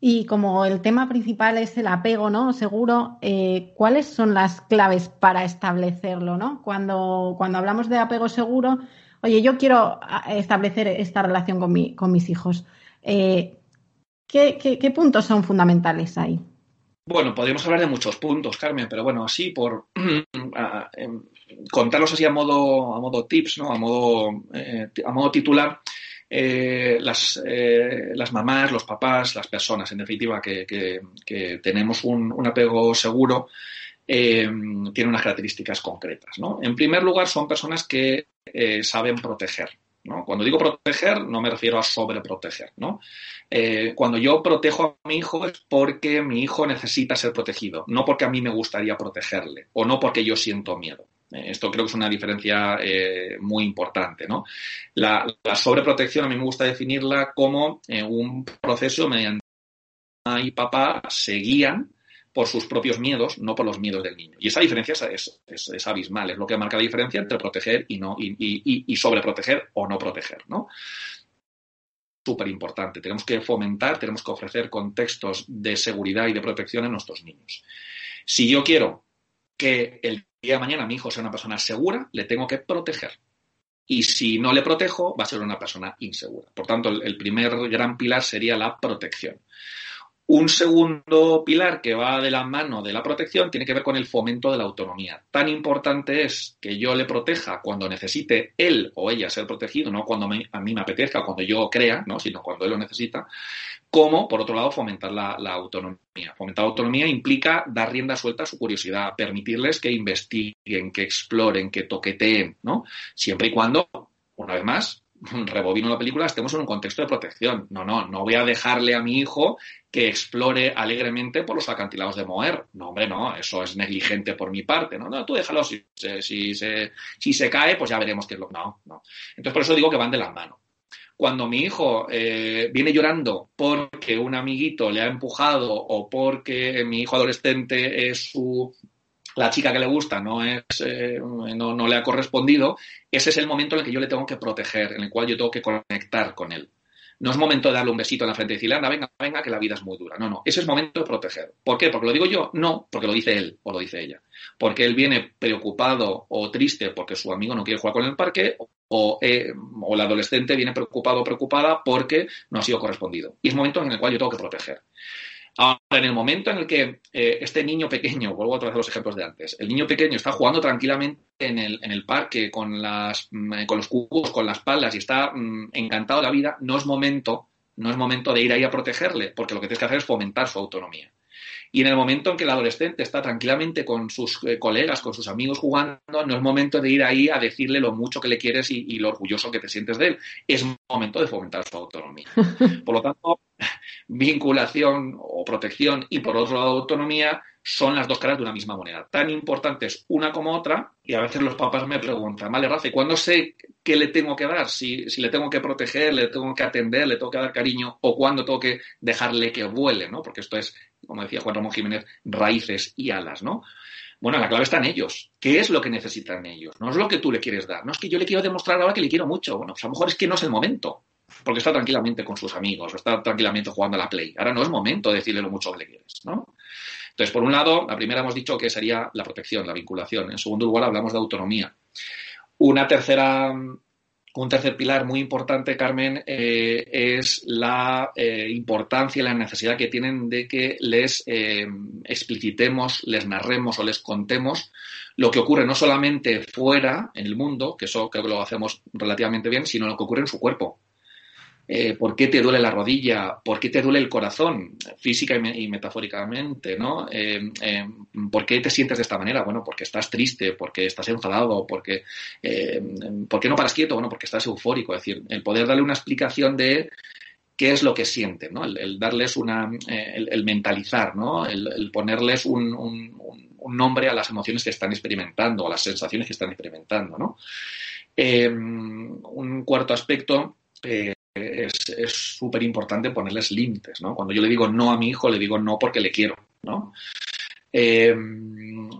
A: Y como el tema principal es el apego, ¿no? Seguro, eh, ¿cuáles son las claves para establecerlo, ¿no? Cuando, cuando hablamos de apego seguro, oye, yo quiero establecer esta relación con, mi, con mis hijos. Eh, ¿qué, qué, puntos son fundamentales ahí?
B: Bueno, podríamos hablar de muchos puntos, Carmen, pero bueno, así por em, contarlos así a modo, a modo tips, ¿no? A modo, eh, a modo titular, eh, las, eh, las, mamás, los papás, las personas, en definitiva, que, que, tenemos un, un, apego seguro, tienen unas características concretas. ¿no? En primer lugar, son personas que saben proteger. ¿no? Cuando digo proteger, no me refiero a sobreproteger. ¿no? Cuando yo protejo a mi hijo es porque mi hijo necesita ser protegido, no porque a mí me gustaría protegerle o no porque yo siento miedo. Eh, esto creo que es una diferencia eh, muy importante. ¿no? La, sobreprotección a mí me gusta definirla como un proceso mediante mamá y papá se guían por sus propios miedos, no por los miedos del niño. Y esa diferencia es, es, abismal, es lo que marca la diferencia entre proteger y, no, y, y, y sobreproteger o no proteger. ¿no? súper importante. Tenemos que fomentar, tenemos que ofrecer contextos de seguridad y de protección a nuestros niños. Si yo quiero que el día de mañana mi hijo sea una persona segura, le tengo que proteger. Y si no le protejo, va a ser una persona insegura. Por tanto, el primer gran pilar sería la protección. Un segundo pilar que va de la mano de la protección tiene que ver con el fomento de la autonomía. Tan importante es que yo le proteja cuando necesite él o ella ser protegido, no cuando a mí me apetezca, cuando yo crea, ¿no? sino cuando él lo necesita, como, por otro lado, fomentar la, la autonomía. Fomentar la autonomía implica dar rienda suelta a su curiosidad, permitirles que investiguen, que exploren, que toqueteen, ¿no? Siempre y cuando, una vez más, rebobino la película, estemos en un contexto de protección. No, no, no voy a dejarle a mi hijo que explore alegremente por los acantilados de Moer. No, hombre, no, eso es negligente por mi parte. No, no tú déjalo, si, si, se, si se cae, pues ya veremos qué es lo... No, no. Entonces, por eso digo que van de la mano. Cuando mi hijo eh, viene llorando porque un amiguito le ha empujado o porque mi hijo adolescente es su la chica que le gusta no, es, eh, no, no, le ha correspondido, ese es el momento en el que yo le tengo que proteger, en el cual yo tengo que conectar con él. No es momento de darle un besito en la frente y decirle, anda, venga, venga, que la vida es muy dura. No, no, ese es momento de proteger. ¿Por qué? ¿Porque lo digo yo? No, porque lo dice él o lo dice ella. Porque él viene preocupado o triste porque su amigo no quiere jugar con el parque o, eh, o el adolescente viene preocupado o preocupada porque no ha sido correspondido. Y es momento en el cual yo tengo que proteger. Ahora, en el momento en el que eh, este niño pequeño, vuelvo a traer los ejemplos de antes, el niño pequeño está jugando tranquilamente en el, parque con, las, mm, con los cubos, con las palas y está mm, encantado de la vida, no es momento, no es momento de ir ahí a protegerle, porque lo que tienes que hacer es fomentar su autonomía. Y en el momento en que el adolescente está tranquilamente con sus eh, colegas, con sus amigos jugando, no es momento de ir ahí a decirle lo mucho que le quieres y, lo orgulloso que te sientes de él. Es momento de fomentar su autonomía. Por lo tanto, vinculación o protección y por otro lado autonomía son las dos caras de una misma moneda, tan importantes una como otra, y a veces los papás me preguntan, vale, Rafa, ¿cuándo sé qué le tengo que dar? Si, si, le tengo que proteger, le tengo que atender, le tengo que dar cariño, o cuándo tengo que dejarle que vuele, ¿no? Porque esto es, como decía Juan Ramón Jiménez, raíces y alas, ¿no? Bueno, la clave está en ellos. ¿Qué es lo que necesitan ellos? No es lo que tú le quieres dar. No es que yo le quiero demostrar ahora que le quiero mucho. Bueno, pues a lo mejor es que no es el momento porque está tranquilamente con sus amigos o está tranquilamente jugando a la Play. Ahora no es momento de decirle lo mucho que le quieres, ¿no? Entonces, por un lado, la primera hemos dicho que sería la protección, la vinculación. En segundo lugar, hablamos de autonomía. Una tercera, un tercer pilar muy importante, Carmen, eh, es la eh, importancia y la necesidad que tienen de que les eh, explicitemos, les narremos o les contemos lo que ocurre no solamente fuera, en el mundo, que eso creo que lo hacemos relativamente bien, sino lo que ocurre en su cuerpo. Eh, por qué te duele la rodilla, por qué te duele el corazón, física y, metafóricamente, ¿no? Eh, eh, ¿Por qué te sientes de esta manera? Bueno, porque estás triste, porque estás enfadado, porque ¿por qué no paras quieto? Bueno, porque estás eufórico. Es decir, el poder darle una explicación de qué es lo que sienten, ¿no? El, darles una, el, mentalizar, ¿no? El, ponerles un, un, nombre a las emociones que están experimentando, a las sensaciones que están experimentando, ¿no? un cuarto aspecto es súper importante ponerles límites, ¿no? Cuando yo le digo no a mi hijo, le digo no porque le quiero, ¿no? Eh,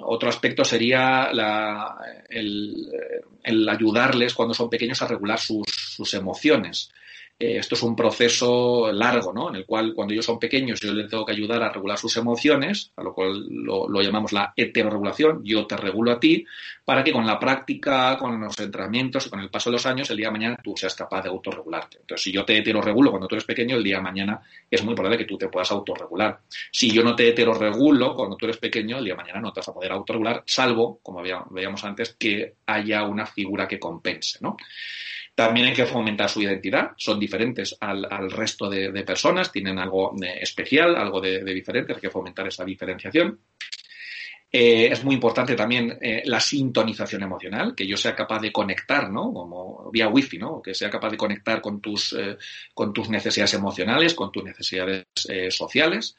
B: otro aspecto sería el, ayudarles cuando son pequeños a regular sus, emociones. Eh, esto es un proceso largo, ¿no? En el cual cuando ellos son pequeños yo les tengo que ayudar a regular sus emociones, a lo cual lo, llamamos la heteroregulación, yo te regulo a ti, para que con la práctica, con los entrenamientos y con el paso de los años, el día de mañana tú seas capaz de autorregularte. Entonces, si yo te heteroregulo cuando tú eres pequeño, el día de mañana es muy probable que tú te puedas autorregular. Si yo no te heteroregulo cuando tú eres pequeño, el día de mañana no te vas a poder autorregular, salvo, como veíamos antes, que haya una figura que compense, ¿no? También hay que fomentar su identidad, son diferentes al, resto de, personas, tienen algo eh, especial, algo de, diferente, hay que fomentar esa diferenciación. Eh, es muy importante también eh, la sintonización emocional, que yo sea capaz de conectar, ¿no? Como vía wifi, ¿no? Que sea capaz de conectar con tus, con tus necesidades emocionales, con tus necesidades sociales.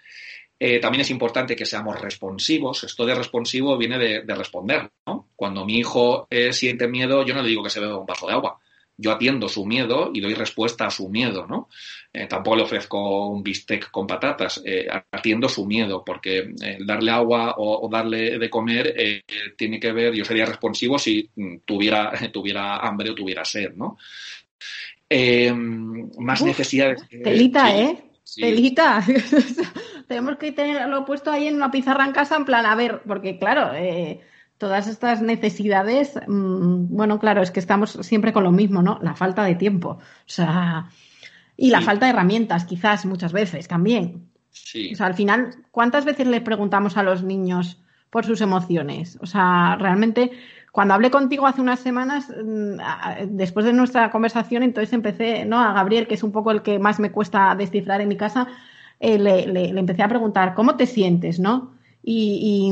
B: también es importante que seamos responsivos. Esto de responsivo viene de, de responder, ¿no? Cuando mi hijo siente miedo, yo no le digo que se beba un vaso de agua yo atiendo su miedo y doy respuesta a su miedo, ¿no? Eh, tampoco le ofrezco un bistec con patatas, eh, atiendo su miedo, porque eh, darle agua o, darle de comer tiene que ver, yo sería responsivo si mm, tuviera, tuviera hambre o tuviera sed, ¿no? más necesidades.
A: Telita, ¿eh? Telita. Tenemos que tenerlo puesto ahí en una pizarra en casa en plan, a ver, porque claro, todas estas necesidades, mm, bueno, claro, es que estamos siempre con lo mismo, ¿no? La falta de tiempo. O sea, y la falta de herramientas, quizás muchas veces también. Sí. O sea, al final, ¿cuántas veces le preguntamos a los niños por sus emociones? O sea, realmente, cuando hablé contigo hace unas semanas, mm, después de nuestra conversación, entonces empecé, ¿no? A Gabriel, que es un poco el que más me cuesta descifrar en mi casa, eh, le, empecé a preguntar, ¿cómo te sientes, no? y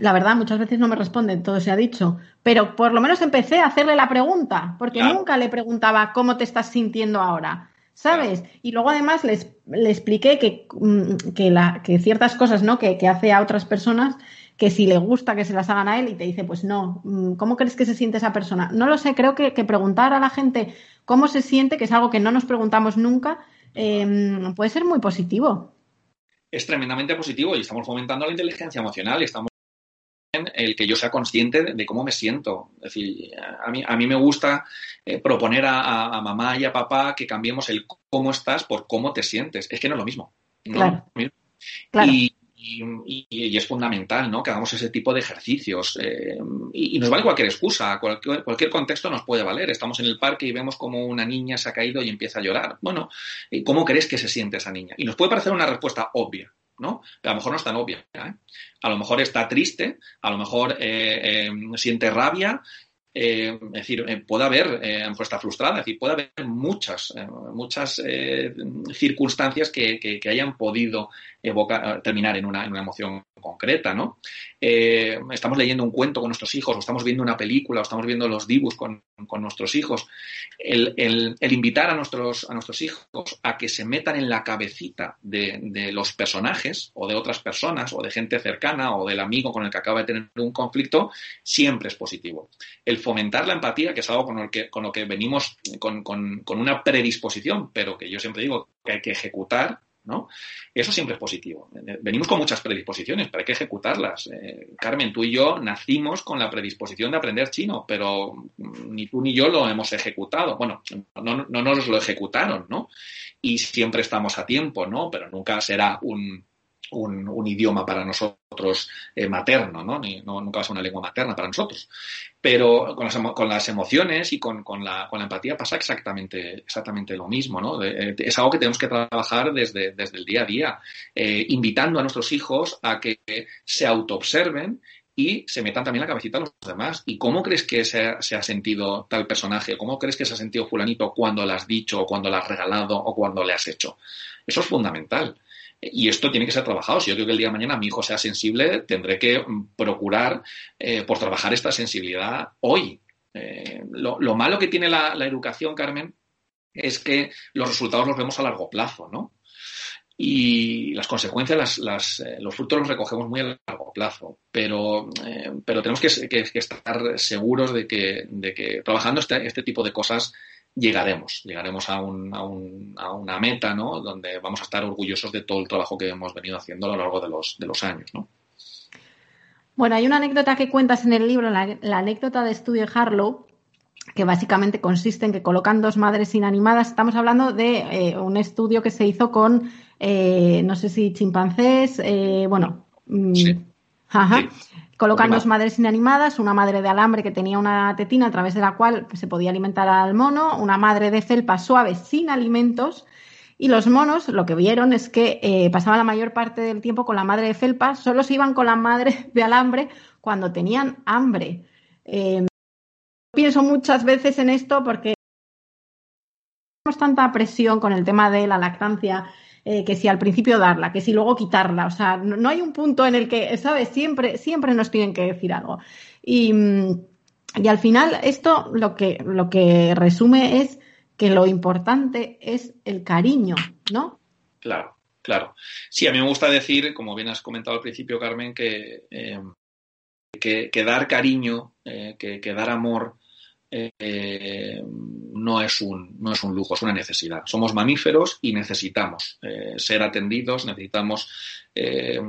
A: la verdad, muchas veces no me responden, todo se ha dicho, pero por lo menos empecé a hacerle la pregunta, porque nunca le preguntaba cómo te estás sintiendo ahora, ¿sabes? Y luego además les, le expliqué que, mm, que, la, que ciertas cosas ¿no? Que, que, hace a otras personas, que si le gusta que se las hagan a él y te dice, pues no, mm, ¿cómo crees que se siente esa persona? No lo sé, creo que, que preguntar a la gente cómo se siente, que es algo que no nos preguntamos nunca, em, puede ser muy positivo
B: es tremendamente positivo y estamos fomentando la inteligencia emocional, estamos el que yo sea consciente de, cómo me siento. Es decir, a mí, a mí me gusta eh, proponer a, mamá y a papá que cambiemos el cómo estás por cómo te sientes. Es que no es lo mismo.
A: Claro.
B: Y, y, es fundamental ¿no? que hagamos ese tipo de ejercicios. Eh, y, nos vale cualquier excusa, cualquier, cualquier, contexto nos puede valer. Estamos en el parque y vemos como una niña se ha caído y empieza a llorar. Bueno, ¿cómo crees que se siente esa niña? Y nos puede parecer una respuesta obvia. ¿No? Pero a lo mejor no es tan obvia. ¿eh? A lo mejor está triste, a lo mejor eh, eh, siente rabia, es decir, puede haber, eh, está frustrada, decir, puede haber muchas, muchas circunstancias que, que, hayan podido evocar, terminar en una, emoción concreta, ¿no? Eh, estamos leyendo un cuento con nuestros hijos, o estamos viendo una película, o estamos viendo los dibujos con, nuestros hijos. El, invitar a nuestros, hijos a que se metan en la cabecita de, los personajes, o de otras personas, o de gente cercana, o del amigo con el que acaba de tener un conflicto, siempre es positivo. El fomentar la empatía, que es algo con lo que, venimos con una predisposición, pero que yo siempre digo que hay que ejecutar, ¿no? Eso siempre es positivo. Venimos con muchas predisposiciones, pero hay que ejecutarlas. Eh, Carmen, tú y yo nacimos con la predisposición de aprender chino, pero ni tú ni yo lo hemos ejecutado. Bueno, no, no nos lo ejecutaron, ¿no? Y siempre estamos a tiempo, ¿no? Pero nunca será un, idioma para nosotros eh, materno, ¿no? Nunca va a ser una lengua materna para nosotros. Pero con las, emociones y con, la, empatía pasa exactamente, exactamente lo mismo, ¿no? Eh, es algo que tenemos que trabajar desde, desde el día a día, eh, invitando a nuestros hijos a que se autoobserven y se metan también la cabecita a los demás. ¿Y cómo crees que se ha, se ha, sentido tal personaje? ¿Cómo crees que se ha sentido fulanito cuando le has dicho, o cuando le has regalado, o cuando le has hecho? Eso es fundamental. Y esto tiene que ser trabajado. Si yo quiero que el día de mañana mi hijo sea sensible, tendré que mm, procurar eh, por trabajar esta sensibilidad hoy. Eh, lo, malo que tiene la, educación, Carmen, es que los resultados los vemos a largo plazo, ¿no? Y las consecuencias, las, eh, los frutos los recogemos muy a largo plazo. Pero, pero tenemos que, estar seguros de que, de que trabajando este, este tipo de cosas llegaremos, llegaremos a, un, a, un, a, una meta, ¿no? Donde vamos a estar orgullosos de todo el trabajo que hemos venido haciendo a lo largo de los, de los años, ¿no?
A: Bueno, hay una anécdota que cuentas en el libro, la, anécdota de Estudio Harlow, que básicamente consiste en que colocan dos madres inanimadas. Estamos hablando de eh, un estudio que se hizo con, eh, no sé si chimpancés, eh, bueno. Mm, ajá. Colocan dos madres inanimadas, una madre de alambre que tenía una tetina a través de la cual se podía alimentar al mono, una madre de felpa suave sin alimentos. Y los monos lo que vieron es que pasaban la mayor parte del tiempo con la madre de felpa, solo se iban con la madre de alambre cuando tenían hambre pienso muchas veces en esto porque tenemos tanta presión con el tema de la lactancia, eh, que si al principio darla, que si luego quitarla. O sea, no, hay un punto en el que, ¿sabes? Siempre, siempre nos tienen que decir algo. Y, y al final, esto lo que, lo que resume es que lo importante es el cariño, ¿no?
B: Claro, claro. Sí, a mí me gusta decir, como bien has comentado al principio, Carmen, que, eh, que, dar cariño, eh, que, que, dar amor eh, no, es un, no es un lujo, es una necesidad. Somos mamíferos y necesitamos eh, ser atendidos, necesitamos eh,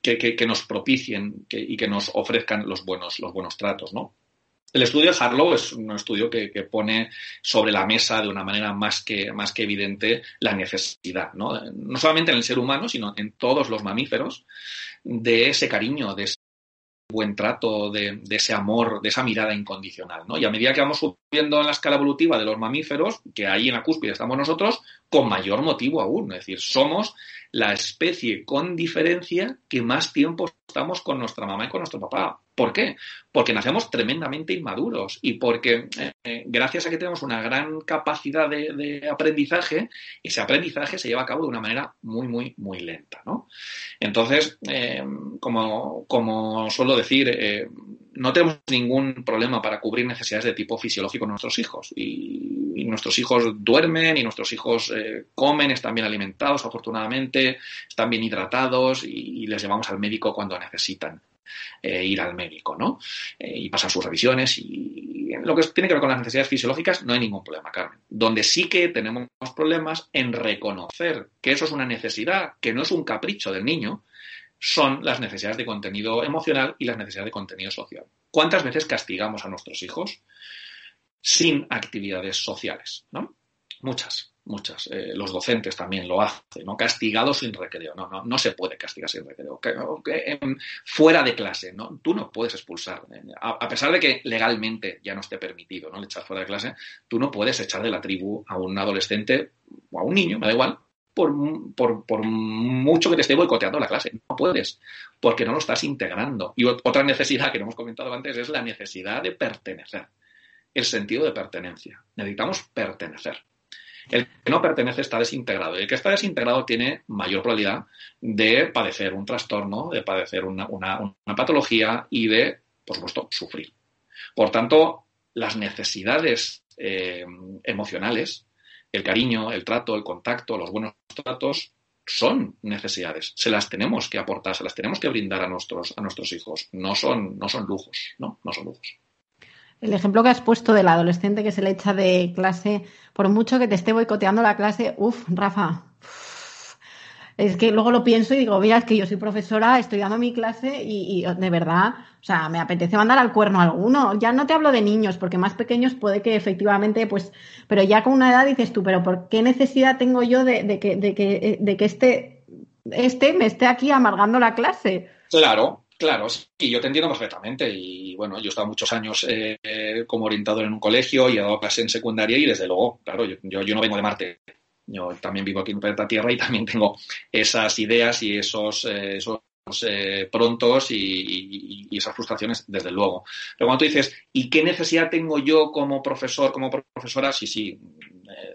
B: que, nos propicien y que nos ofrezcan los buenos, los buenos tratos, ¿no? El estudio de Harlow es un estudio que, pone sobre la mesa de una manera más que, más que evidente la necesidad, ¿no? no solamente en el ser humano, sino en todos los mamíferos, de ese cariño, de buen trato, de, ese amor, de esa mirada incondicional, ¿no? Y a medida que vamos subiendo en la escala evolutiva de los mamíferos, que ahí en la cúspide estamos nosotros, con mayor motivo aún, es decir, somos la especie con diferencia que más tiempo estamos con nuestra mamá y con nuestro papá. ¿Por qué? Porque nacemos tremendamente inmaduros y porque eh, gracias a que tenemos una gran capacidad de, aprendizaje, ese aprendizaje se lleva a cabo de una manera muy, muy, muy lenta. ¿no? Entonces, eh, como, como, suelo decir, eh, no tenemos ningún problema para cubrir necesidades de tipo fisiológico en nuestros hijos. Nuestros hijos duermen y nuestros hijos comen, están bien alimentados, afortunadamente, están bien hidratados y les llevamos al médico cuando necesitan. Eh, ir al médico, ¿no? Eh, y pasar sus revisiones y lo que tiene que ver con las necesidades fisiológicas no hay ningún problema, Carmen. Donde sí que tenemos problemas en reconocer que eso es una necesidad, que no es un capricho del niño, son las necesidades de contenido emocional y las necesidades de contenido social. ¿Cuántas veces castigamos a nuestros hijos sin actividades sociales? ¿no? Muchas muchas. Eh, los docentes también lo hacen, ¿no? Castigado sin recreo. No, no, no se puede castigar sin recreo. Fuera de clase, ¿no? Tú no puedes expulsar. Eh, a, pesar de que legalmente ya no esté permitido, ¿no? El echar fuera de clase, tú no puedes echar de la tribu a un adolescente o a un niño, me da igual, por, por, por, mucho que te esté boicoteando la clase. No puedes, porque no lo estás integrando. Y otra necesidad que no hemos comentado antes es la necesidad de pertenecer, el sentido de pertenencia. Necesitamos pertenecer. El que no pertenece está desintegrado y el que está desintegrado tiene mayor probabilidad de padecer un trastorno, de padecer una, patología y de, por supuesto, sufrir. Por tanto, las necesidades eh, emocionales, el cariño, el trato, el contacto, los buenos tratos, son necesidades. Se las tenemos que aportar, se las tenemos que brindar a nuestros, a nuestros hijos. No son, no son lujos, ¿no? No son lujos.
A: El ejemplo que has puesto del adolescente que se le echa de clase, por mucho que te esté boicoteando la clase, uff, Rafa. Es que luego lo pienso y digo, mira, es que yo soy profesora, estoy dando mi clase y, de verdad, o sea, me apetece mandar al cuerno a alguno. Ya no te hablo de niños, porque más pequeños puede que efectivamente, pues, pero ya con una edad dices tú, pero ¿por qué necesidad tengo yo de, que, de que, de que este, este me esté aquí amargando la clase?
B: Claro, Claro, sí, yo te entiendo perfectamente. Y bueno, yo he estado muchos años eh, como orientador en un colegio y he dado clase en secundaria y desde luego, claro, yo, yo, no vengo de Marte. Yo también vivo aquí en planeta Tierra y también tengo esas ideas y esos, eh, esos eh, prontos y, esas frustraciones, desde luego. Pero cuando tú dices, ¿y qué necesidad tengo yo como profesor, como profesora? Sí, sí,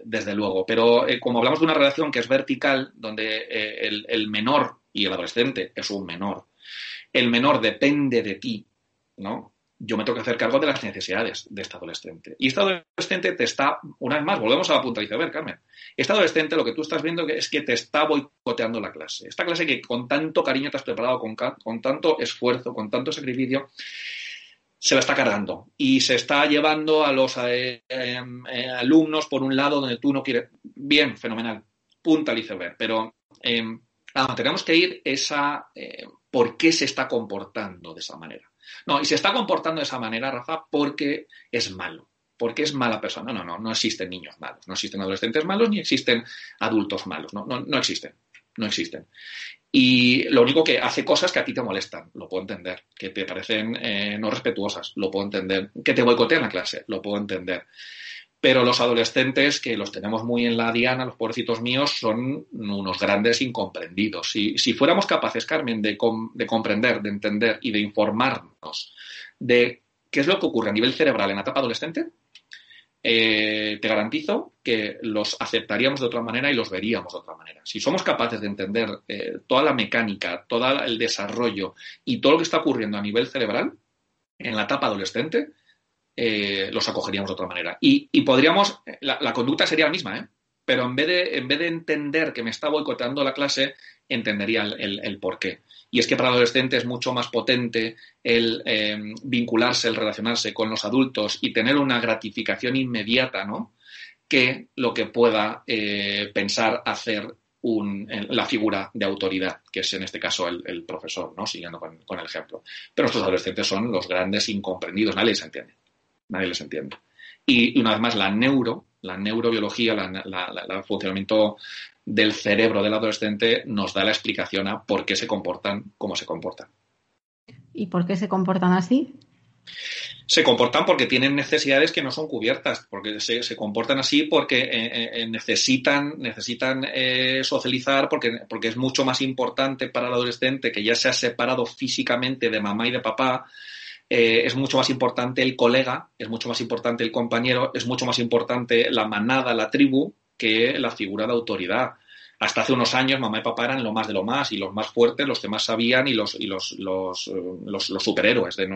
B: desde luego. Pero como hablamos de una relación que es vertical, donde el menor y el adolescente es un menor el menor depende de ti, ¿no? Yo me tengo que hacer cargo de las necesidades de este adolescente. Y este adolescente te está, una vez más, volvemos a la punta de ver, Carmen. Este adolescente lo que tú estás viendo es que te está boicoteando la clase. Esta clase que con tanto cariño te has preparado, con, con tanto esfuerzo, con tanto sacrificio, se la está cargando y se está llevando a los eh, em, eh, alumnos por un lado donde tú no quieres. Bien, fenomenal, punta al pero eh, tenemos que ir esa eh, por qué se está comportando de esa manera. No, y se está comportando de esa manera, Rafa, porque es malo. porque es mala persona. No, no, no, existen niños malos, no existen adolescentes malos, ni existen adultos malos, no, no, no existen, no existen. Y lo único que hace cosas que a ti te molestan, lo puedo entender, que te parecen eh, no respetuosas, lo puedo entender, que te boicotean la clase, lo puedo entender. Pero los adolescentes, que los tenemos muy en la diana, los pobrecitos míos, son unos grandes incomprendidos. Si, fuéramos capaces, Carmen, de, de comprender, de entender y de informarnos de qué es lo que ocurre a nivel cerebral en la etapa adolescente, eh, te garantizo que los aceptaríamos de otra manera y los veríamos de otra manera. Si somos capaces de entender eh, toda la mecánica, todo el desarrollo y todo lo que está ocurriendo a nivel cerebral en la etapa adolescente, eh, los acogeríamos de otra manera. Y, podríamos, la, conducta sería la misma, pero en vez, de, en vez de entender que me está boicoteando la clase, entendería el, el por qué. Y es que para adolescentes es mucho más potente el eh, vincularse, el relacionarse con los adultos y tener una gratificación inmediata, ¿no? Que lo que pueda eh, pensar hacer la figura de autoridad, que es en este caso el, profesor, ¿no? Siguiendo con, el ejemplo. Pero estos adolescentes son los grandes incomprendidos, nadie les entiende. Nadie les entiende. Y, una vez más, la neuro, la neurobiología, el funcionamiento del cerebro del adolescente nos da la explicación a por qué se comportan como se comportan.
A: ¿Y por qué se comportan así?
B: Se comportan porque tienen necesidades que no son cubiertas, porque se, comportan así porque eh, eh, necesitan, necesitan eh, socializar, porque, porque es mucho más importante para el adolescente que ya se ha separado físicamente de mamá y de papá, es mucho más importante el colega, es mucho más importante el compañero, es mucho más importante la manada, la tribu, que la figura de autoridad. Hasta hace unos años mamá y papá eran lo más de lo más y los más fuertes, los que más sabían y los, y los, los, los, superhéroes de,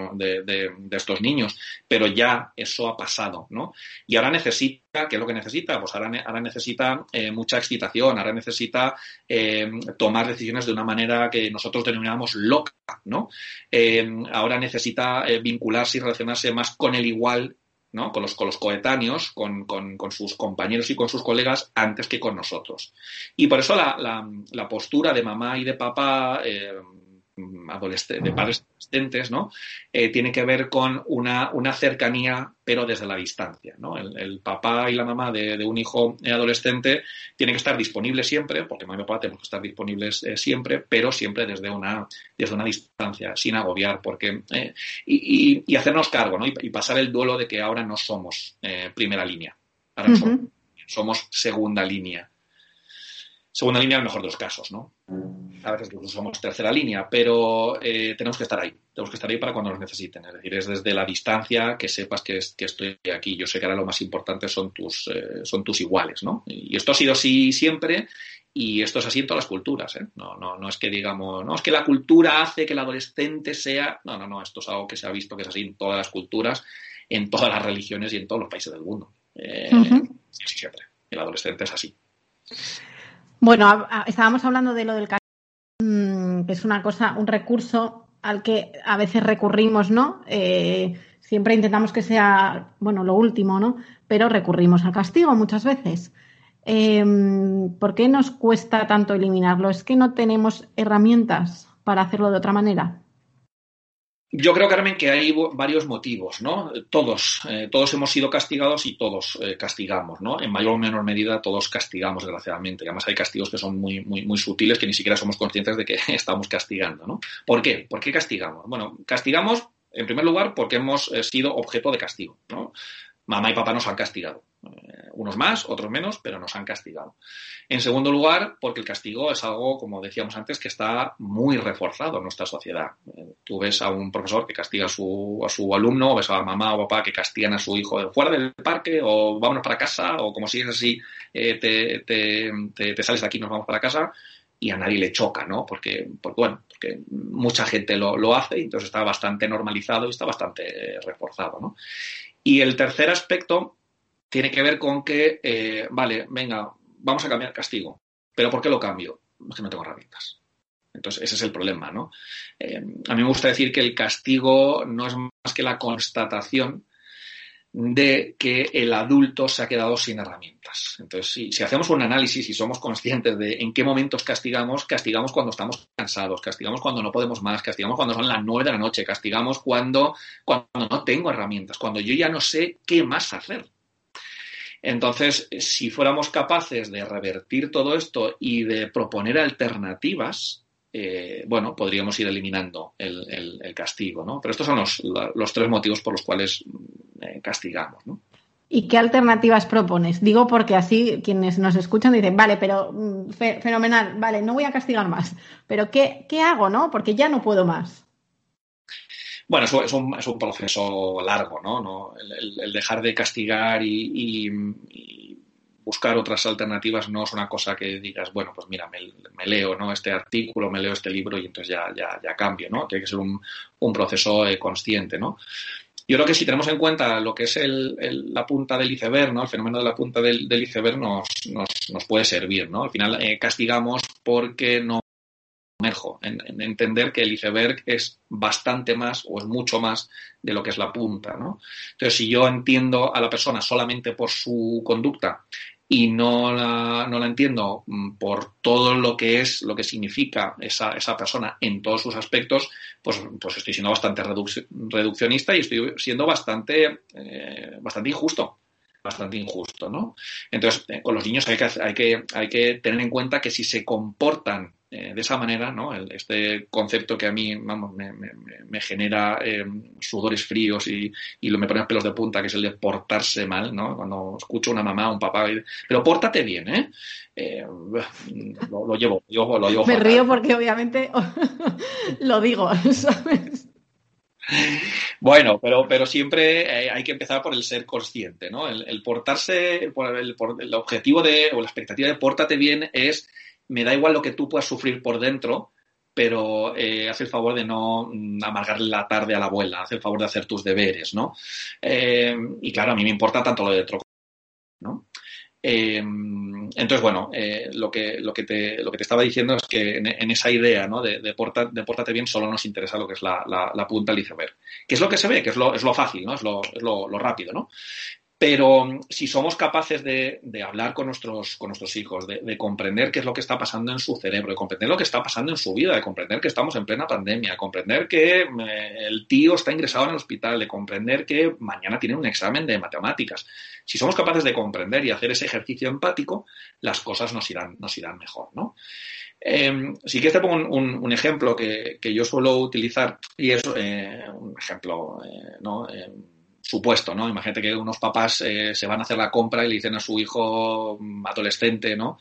B: de, estos niños. Pero ya eso ha pasado, ¿no? Y ahora necesita, ¿qué es lo que necesita? Pues ahora, necesita eh, mucha excitación, ahora necesita eh, tomar decisiones de una manera que nosotros denominamos loca, ¿no? Eh, ahora necesita vincularse y relacionarse más con el igual ¿no? con, los, con los coetáneos, con, con, sus compañeros y con sus colegas antes que con nosotros. Y por eso la, la, la postura de mamá y de papá eh, de padres adolescentes, ¿no? Eh, tiene que ver con una, una, cercanía, pero desde la distancia, ¿no? El, papá y la mamá de, un hijo adolescente tienen que estar disponibles siempre, porque mamá y papá tenemos que estar disponibles eh, siempre, pero siempre desde una, desde una distancia, sin agobiar, porque eh, y, y, hacernos cargo, ¿no? Y, pasar el duelo de que ahora no somos primera línea, ahora somos segunda línea segunda línea en el mejor de los casos, ¿no? A veces somos tercera línea, pero eh, tenemos que estar ahí. Tenemos que estar ahí para cuando nos necesiten. Es decir, es desde la distancia que sepas que, estoy aquí. Yo sé que ahora lo más importante son tus, eh, son tus iguales, ¿no? Y esto ha sido así siempre y esto es así en todas las culturas, ¿eh? No, no, no es que digamos, no es que la cultura hace que el adolescente sea. No, no, no, esto es algo que se ha visto que es así en todas las culturas, en todas las religiones y en todos los países del mundo. Sí, siempre. El adolescente es así.
A: Bueno, estábamos hablando de lo del mm, que es una cosa, un recurso al que a veces recurrimos, ¿no? Eh, siempre intentamos que sea, bueno, lo último, ¿no? Pero recurrimos al castigo muchas veces. Em, ¿Por qué nos cuesta tanto eliminarlo? ¿Es que no tenemos herramientas para hacerlo de otra manera?
B: Yo creo, Carmen, que hay varios motivos, ¿no? Todos, eh, todos hemos sido castigados y todos eh, castigamos, ¿no? En mayor o menor medida todos castigamos, desgraciadamente. Además hay castigos que son muy, muy, muy sutiles que ni siquiera somos conscientes de que estamos castigando, ¿no? ¿Por qué? ¿Por qué castigamos? Bueno, castigamos, en primer lugar, porque hemos eh, sido objeto de castigo, ¿no? Mamá y papá nos han castigado. Eh, unos más, otros menos, pero nos han castigado. En segundo lugar, porque el castigo es algo, como decíamos antes, que está muy reforzado en nuestra sociedad. Eh, tú ves a un profesor que castiga a su, a su alumno, o ves a mamá o papá que castigan a su hijo fuera del parque, o vámonos para casa, o como si es así, eh, te, te, te, sales de aquí y nos vamos para casa y a nadie le choca, ¿no? Porque, porque bueno, porque mucha gente lo, lo, hace y entonces está bastante normalizado y está bastante reforzado, ¿no? Y el tercer aspecto tiene que ver con que, eh, vale, venga, vamos a cambiar castigo. ¿Pero por qué lo cambio? Es que no tengo herramientas. Entonces, ese es el problema, ¿no? Eh, a mí me gusta decir que el castigo no es más que la constatación de que el adulto se ha quedado sin herramientas. Entonces, si, hacemos un análisis y somos conscientes de en qué momentos castigamos, castigamos cuando estamos cansados, castigamos cuando no podemos más, castigamos cuando son las nueve de la noche, castigamos cuando, cuando no tengo herramientas, cuando yo ya no sé qué más hacer. Entonces, si fuéramos capaces de revertir todo esto y de proponer alternativas, eh, bueno, podríamos ir eliminando el, castigo, ¿no? Pero estos son los, tres motivos por los cuales eh, castigamos, ¿no?
A: ¿Y qué alternativas propones? Digo porque así quienes nos escuchan dicen, vale, pero mm, fenomenal, vale, no voy a castigar más. Pero ¿qué, hago, no? Porque ya no puedo más.
B: Bueno, es un, es un proceso largo, ¿no? El, dejar de castigar y buscar otras alternativas no es una cosa que digas, bueno, pues mira, me, leo ¿no? este artículo, me leo este libro y entonces ya, ya, cambio, ¿no? Tiene que ser un, un proceso eh, consciente, ¿no? Yo creo que si tenemos en cuenta lo que es el, la punta del iceberg, ¿no? El fenómeno de la punta del, iceberg nos, nos, nos, puede servir, ¿no? Al final eh, castigamos porque no en, en, entender que el iceberg es bastante más o es mucho más de lo que es la punta, ¿no? Entonces, si yo entiendo a la persona solamente por su conducta y no la, no la entiendo mm, por todo lo que es, lo que significa esa, esa persona en todos sus aspectos, pues, pues estoy siendo bastante reduccionista y estoy siendo bastante, eh, bastante injusto bastante injusto, ¿no? Entonces, eh, con los niños hay que, hay, que, hay que tener en cuenta que si se comportan eh, de esa manera, ¿no? este concepto que a mí, vamos, me, genera eh, sudores fríos y, y me pone pelos de punta, que es el de portarse mal, ¿no? Cuando escucho a una mamá, un papá, pero pórtate bien, ¿eh? eh lo, llevo, lo llevo.
A: Me río porque obviamente lo digo, ¿sabes?
B: Bueno, pero, pero siempre hay que empezar por el ser consciente, ¿no? El, portarse, por el, por el, objetivo de, o la expectativa de pórtate bien es me da igual lo que tú puedas sufrir por dentro, pero eh, haz el favor de no mm, amargarle la tarde a la abuela, haz el favor de hacer tus deberes, ¿no? Eh, y claro, a mí me importa tanto lo de otro, ¿no? Eh, entonces, bueno, eh, lo, que, lo, que te, lo que te estaba diciendo es que en, esa idea ¿no? de, de, pórtate bien solo nos interesa lo que es la, la, punta del iceberg. ¿Qué es lo que se ve? Que es lo, es lo fácil, ¿no? Es lo, es lo, lo rápido, ¿no? Pero mm, si somos capaces de, hablar con nuestros, con nuestros hijos, de, comprender qué es lo que está pasando en su cerebro, de comprender lo que está pasando en su vida, de comprender que estamos en plena pandemia, de comprender que mm, el tío está ingresado en el hospital, de comprender que mañana tiene un examen de matemáticas. Si somos capaces de comprender y hacer ese ejercicio empático, las cosas nos irán, nos irán mejor, ¿no? Eh, si quieres te pongo un, ejemplo que, yo suelo utilizar y es eh, un ejemplo, eh, ¿no? Supuesto, ¿no? Imagínate que unos papás eh, se van a hacer la compra y le dicen a su hijo mm, adolescente, ¿no?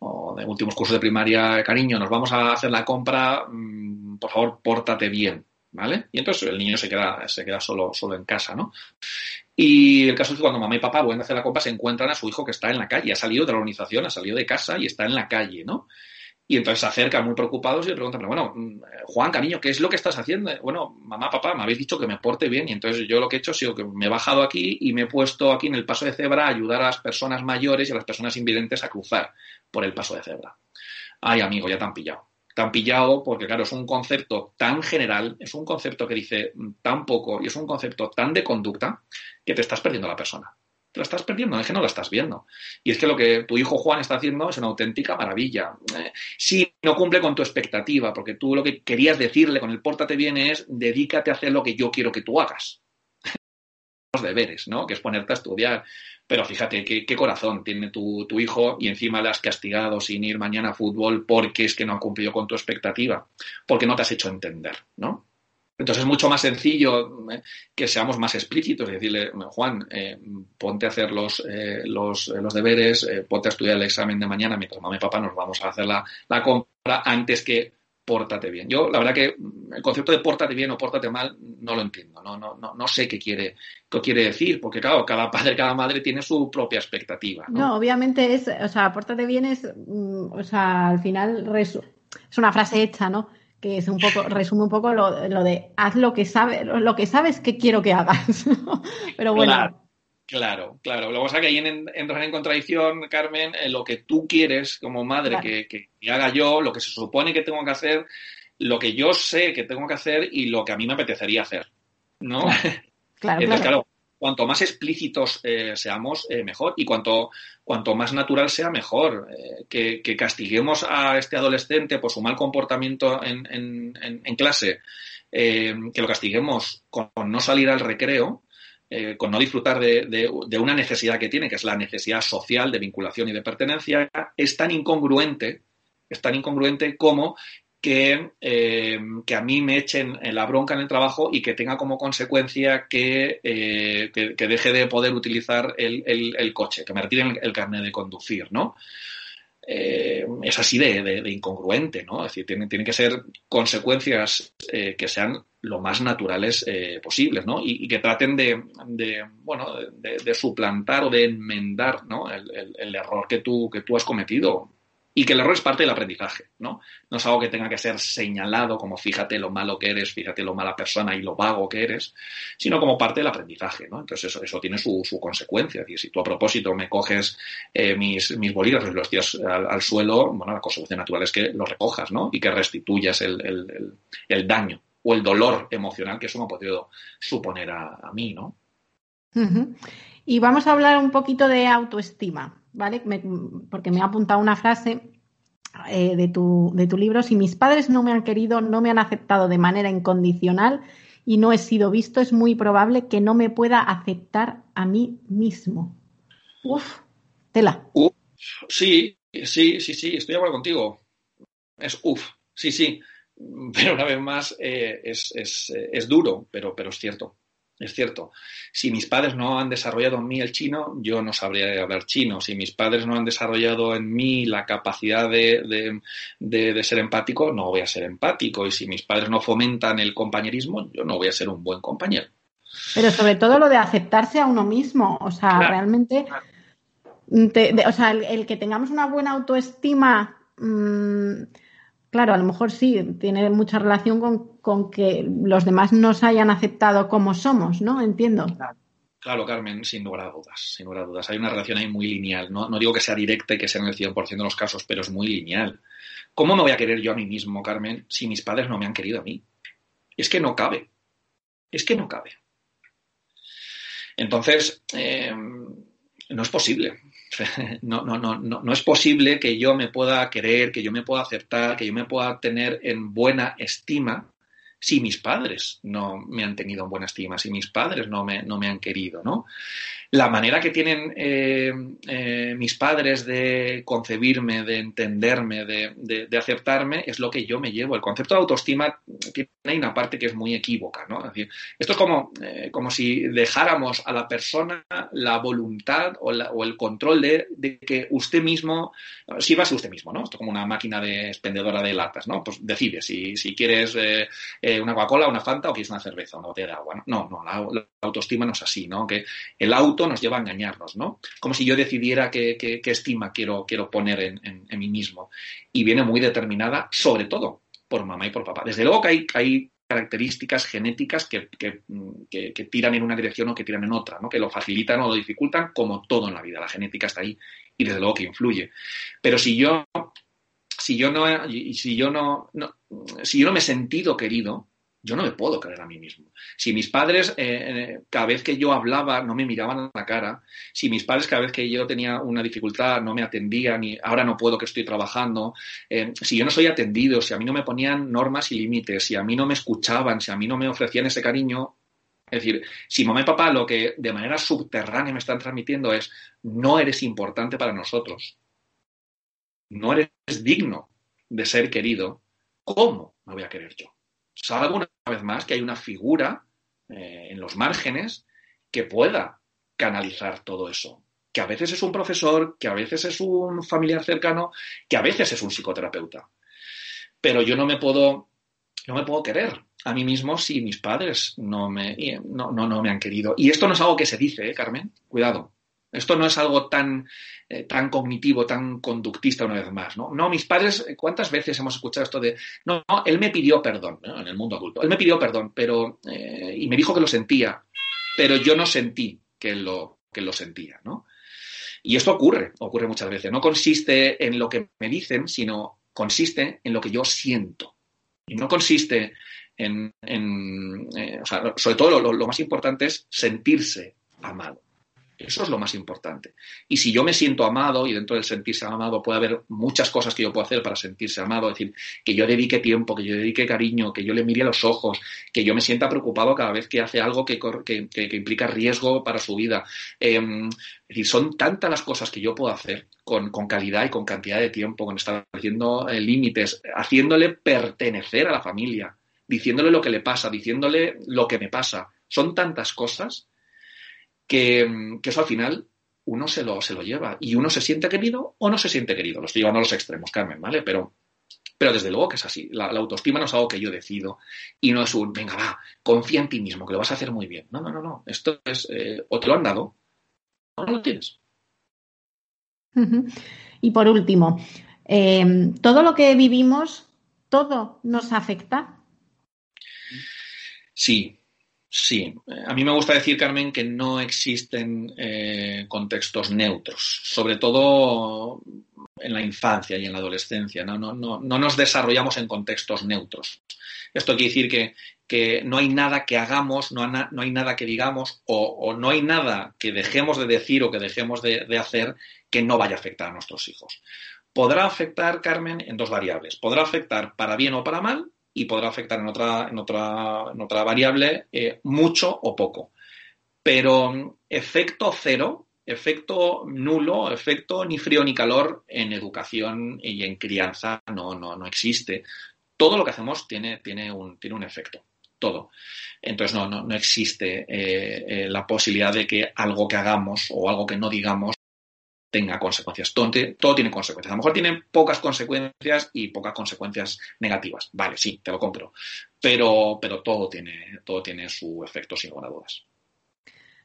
B: O de últimos cursos de primaria, cariño, nos vamos a hacer la compra, mm, por favor, pórtate bien, ¿vale? Y entonces el niño se queda, se queda solo, solo en casa, ¿no? Y el caso es que cuando mamá y papá vuelven a hacer la compra se encuentran a su hijo que está en la calle, ha salido de la organización, ha salido de casa y está en la calle, ¿no? Y entonces se acercan muy preocupados y le preguntan, bueno, mm, Juan, cariño, ¿qué es lo que estás haciendo? Bueno, mamá, papá, me habéis dicho que me porte bien y entonces yo lo que he hecho ha sido que me he bajado aquí y me he puesto aquí en el paso de cebra a ayudar a las personas mayores y a las personas invidentes a cruzar por el paso de cebra. Ay, amigo, ya te han pillado. Te han pillado porque, claro, es un concepto tan general, es un concepto que dice tan poco y es un concepto tan de conducta que te estás perdiendo la persona lo estás perdiendo, es que no lo estás viendo. Y es que lo que tu hijo Juan está haciendo es una auténtica maravilla. Eh, si no cumple con tu expectativa, porque tú lo que querías decirle con el pórtate bien es dedícate a hacer lo que yo quiero que tú hagas. Los deberes, ¿no? Que es ponerte a estudiar. Pero fíjate qué, corazón tiene tu, tu, hijo y encima le has castigado sin ir mañana a fútbol porque es que no ha cumplido con tu expectativa, porque no te has hecho entender, ¿no? Entonces es mucho más sencillo eh, que seamos más explícitos y decirle, Juan, eh, ponte a hacer los, eh, los, los, deberes, ponte a estudiar el examen de mañana mientras mamá y papá nos vamos a hacer la, la, compra antes que pórtate bien. Yo, la verdad que el concepto de pórtate bien o pórtate mal no lo entiendo, no, no, no, no sé qué quiere, qué quiere decir, porque claro, cada padre, cada madre tiene su propia expectativa.
A: No, no obviamente es, o sea, pórtate bien es, mm, o sea, al final es una frase hecha, ¿no? Que es un poco, resume un poco lo, de haz lo que sabes, lo que sabes que quiero que hagas. Pero bueno.
B: Claro, claro, Lo que pasa es que ahí entras en contradicción, Carmen, en lo que tú quieres como madre que, que, haga yo, lo que se supone que tengo que hacer, lo que yo sé que tengo que hacer y lo que a mí me apetecería hacer. ¿No?
A: Claro, claro.
B: Cuanto más explícitos eh, seamos, eh, mejor. Y cuanto, cuanto más natural sea, mejor. Que, que, castiguemos a este adolescente por su mal comportamiento en, en, en, clase, que lo castiguemos con, no salir al recreo, con no disfrutar de, de, de, una necesidad que tiene, que es la necesidad social de vinculación y de pertenencia, es tan incongruente, es tan incongruente como que, eh, que, a mí me echen la bronca en el trabajo y que tenga como consecuencia que, eh, que, deje de poder utilizar el, el, coche, que me retiren el, carnet de conducir, ¿no? Eh, es así de, incongruente, ¿no? Es decir, tienen, tienen que ser consecuencias que sean lo más naturales posibles, ¿no? Y, que traten de, de bueno, de, suplantar o de enmendar, ¿no? El, el, el error que tú, que tú has cometido y que el error es parte del aprendizaje, ¿no? No es algo que tenga que ser señalado como fíjate lo malo que eres, fíjate lo mala persona y lo vago que eres, sino como parte del aprendizaje, ¿no? Entonces eso, eso tiene su, su consecuencia. Y si tú a propósito me coges eh, mis, mis bolígrafos y los tiras al, suelo, bueno, la consecuencia natural es que los recojas, ¿no? Y que restituyas el, el, el, daño o el dolor emocional que eso me ha podido suponer a, mí, ¿no?
A: Y vamos a hablar un poquito de autoestima. ¿Vale? Porque me ha apuntado una frase eh, de, tu, de tu libro. Si mis padres no me han querido, no me han aceptado de manera incondicional y no he sido visto, es muy probable que no me pueda aceptar a mí mismo. Uf, tela.
B: Uf, sí, sí, sí, sí, estoy de acuerdo contigo. Es uf, sí, sí. Pero una vez más eh, es, es, es, duro, pero, pero es cierto. Es cierto, si mis padres no han desarrollado en mí el chino, yo no sabría hablar chino. Si mis padres no han desarrollado en mí la capacidad de, de, de, de, ser empático, no voy a ser empático. Y si mis padres no fomentan el compañerismo, yo no voy a ser un buen compañero.
A: Pero sobre todo lo de aceptarse a uno mismo. O sea, claro, realmente. Te, o sea, el, el, que tengamos una buena autoestima. Mmm, Claro, a lo mejor sí, tiene mucha relación con, con, que los demás nos hayan aceptado como somos, ¿no? Entiendo.
B: Claro. Carmen, sin lugar a dudas, sin lugar a dudas. Hay una relación ahí muy lineal. No, no digo que sea directa y que sea en el 100% de los casos, pero es muy lineal. ¿Cómo me voy a querer yo a mí mismo, Carmen, si mis padres no me han querido a mí? Es que no cabe. Es que no cabe. Entonces, eh, no es posible. No, no, no, no, es posible que yo me pueda querer, que yo me pueda aceptar, que yo me pueda tener en buena estima si mis padres no me han tenido en buena estima, si mis padres no me, no me han querido, ¿no? La manera que tienen eh, eh, mis padres de concebirme, de entenderme, de, de, aceptarme, es lo que yo me llevo. El concepto de autoestima tiene una parte que es muy equívoca, ¿no? Es decir, esto es como, eh, como si dejáramos a la persona la voluntad o, la, o el control de, de, que usted mismo, si va a usted mismo, ¿no? Esto es como una máquina de expendedora de latas, ¿no? Pues decide si, si quieres eh, una Coca-Cola, una Fanta o quieres una cerveza, una botella de agua. No, no, la, la autoestima no es así, ¿no? Que el auto nos lleva a engañarnos, ¿no? Como si yo decidiera qué, qué, estima quiero, quiero poner en, mí mismo. Y viene muy determinada, sobre todo, por mamá y por papá. Desde luego que hay, características genéticas que, que, tiran en una dirección o que tiran en otra, ¿no? que lo facilitan o lo dificultan, como todo en la vida. La genética está ahí y desde luego que influye. Pero si yo, si yo no, si yo no si yo no me he sentido querido, yo no me puedo creer a mí mismo. Si mis padres, eh, cada vez que yo hablaba, no me miraban a la cara, si mis padres, cada vez que yo tenía una dificultad, no me atendían y ahora no puedo que estoy trabajando, eh, si yo no soy atendido, si a mí no me ponían normas y límites, si a mí no me escuchaban, si a mí no me ofrecían ese cariño, es decir, si mamá y papá lo que de manera subterránea me están transmitiendo es no eres importante para nosotros, no eres digno de ser querido, ¿cómo me voy a querer yo? Salvo una vez más que hay una figura eh, en los márgenes que pueda canalizar todo eso. Que a veces es un profesor, que a veces es un familiar cercano, que a veces es un psicoterapeuta. Pero yo no me puedo, no me puedo querer a mí mismo si mis padres no me, no, no, no me han querido. Y esto no es algo que se dice, ¿eh, Carmen? Cuidado. Esto no es algo tan, eh, tan cognitivo, tan conductista una vez más, ¿no? Mis padres, ¿cuántas veces hemos escuchado esto de, no, no él me pidió perdón, ¿no? en el mundo adulto, él me pidió perdón, pero, eh, y me dijo que lo sentía, pero yo no sentí que lo, que lo sentía, ¿no? Y esto ocurre, ocurre muchas veces. No consiste en lo que me dicen, sino consiste en lo que yo siento. Y no consiste en, eh, o sea, sobre todo lo, más importante es sentirse amado. Eso es lo más importante. Y si yo me siento amado y dentro del sentirse amado puede haber muchas cosas que yo puedo hacer para sentirse amado, es decir, que yo dedique tiempo, que yo dedique cariño, que yo le mire a los ojos, que yo me sienta preocupado cada vez que hace algo que, implica riesgo para su vida. Em, es decir, son tantas las cosas que yo puedo hacer con, calidad y con cantidad de tiempo, con estableciendo eh, límites, haciéndole pertenecer a la familia, diciéndole lo que le pasa, diciéndole lo que me pasa. Son tantas cosas que, eso al final uno se lo, se lo lleva y uno se siente querido o no se siente querido. Lo estoy llevando a los extremos, Carmen, ¿vale? Pero, pero desde luego que es así. La, autoestima no es algo que yo decido y no es un, venga, va, confía en ti mismo, que lo vas a hacer muy bien. No, no, no, no. Esto es, eh, o te lo han dado o no lo tienes.
A: Y por último, eh, todo lo que vivimos, todo nos afecta.
B: Sí, Sí, a mí me gusta decir, Carmen, que no existen eh, contextos neutros, sobre todo en la infancia y en la adolescencia. No, no, no, no nos desarrollamos en contextos neutros. Esto quiere decir que, no hay nada que hagamos, no, hay nada que digamos o, no hay nada que dejemos de decir o que dejemos de, de hacer que no vaya a afectar a nuestros hijos. Podrá afectar, Carmen, en dos variables. Podrá afectar para bien o para mal y podrá afectar en otra, en otra, en otra variable eh, mucho o poco. Pero mm, efecto cero, efecto nulo, efecto ni frío ni calor en educación y en crianza no, no, no existe. Todo lo que hacemos tiene, tiene, un, tiene un efecto todo. Entonces no, no, no existe eh, eh, la posibilidad de que algo que hagamos o algo que no digamos tenga consecuencias. Todo, todo, tiene consecuencias. A lo mejor tiene pocas consecuencias y pocas consecuencias negativas. Vale, sí, te lo compro. Pero, pero todo, tiene, todo tiene su efecto, sin lugar dudas.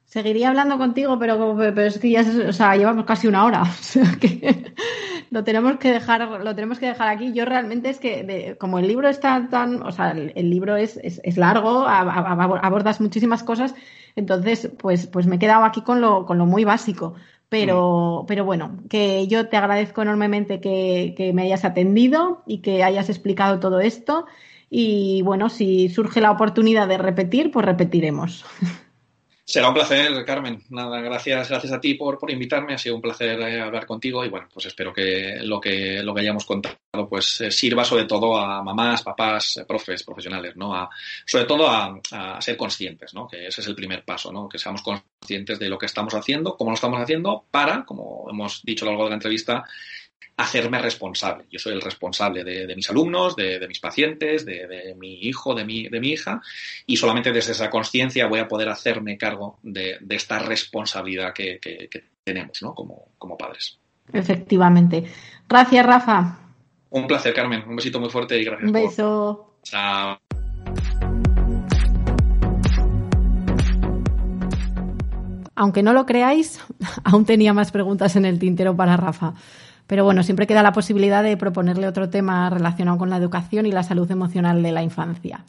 A: Seguiría hablando contigo, pero, pero es que ya o sea, llevamos casi una hora. Lo tenemos que dejar, lo tenemos que dejar aquí. Yo realmente es que, como el libro está tan, o sea, el, libro es, es, largo, abordas muchísimas cosas, entonces, pues, pues me he quedado aquí con lo, con lo muy básico. Pero, mm. pero bueno, que yo te agradezco enormemente que, que, me hayas atendido y que hayas explicado todo esto. Y bueno, si surge la oportunidad de repetir, pues repetiremos.
B: Será un placer, Carmen. Nada, gracias, gracias a ti por, por invitarme. Ha sido un placer eh, hablar contigo y bueno, pues espero que lo que, lo que hayamos contado pues eh, sirva sobre todo a mamás, papás, eh, profes, profesionales, ¿no? A, sobre todo a, a, ser conscientes, ¿no? Que ese es el primer paso, ¿no? Que seamos conscientes de lo que estamos haciendo, cómo lo estamos haciendo, para, como hemos dicho a lo largo de la entrevista, hacerme responsable. Yo soy el responsable de, mis alumnos, de, mis pacientes, de, mi hijo, de mi, de mi hija, y solamente desde esa conciencia voy a poder hacerme cargo de, esta responsabilidad que, tenemos ¿no? como, como padres.
A: Efectivamente. Gracias, Rafa.
B: Un placer, Carmen. Un besito muy fuerte y gracias.
A: Un beso.
B: Chao.
A: Aunque no lo creáis, aún tenía más preguntas en el tintero para Rafa. Pero bueno, siempre queda la posibilidad de proponerle otro tema relacionado con la educación y la salud emocional de la infancia.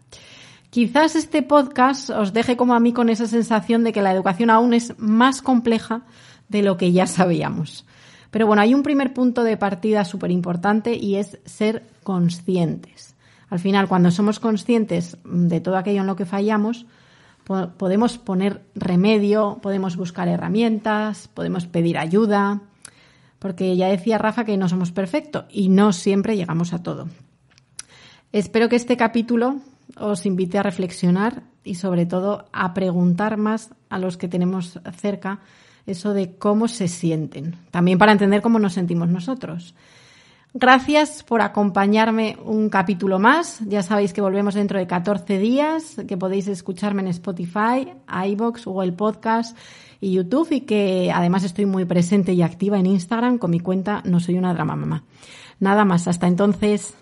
A: Quizás este podcast os deje como a mí con esa sensación de que la educación aún es más compleja de lo que ya sabíamos. Pero bueno, hay un primer punto de partida súper importante y es ser conscientes. Al final, cuando somos conscientes de todo aquello en lo que fallamos, podemos poner remedio, podemos buscar herramientas, podemos pedir ayuda, porque ya decía Rafa que no somos perfectos y no siempre llegamos a todo. Espero que este capítulo os invite a reflexionar y sobre todo a preguntar más a los que tenemos cerca eso de cómo se sienten, también para entender cómo nos sentimos nosotros. Gracias por acompañarme un capítulo más. Ya sabéis que volvemos dentro de 14 días, que podéis escucharme en Spotify, iBox, Google Podcast y YouTube y que además estoy muy presente y activa en Instagram con mi cuenta No Soy una Drama Mamá. Nada más, hasta entonces.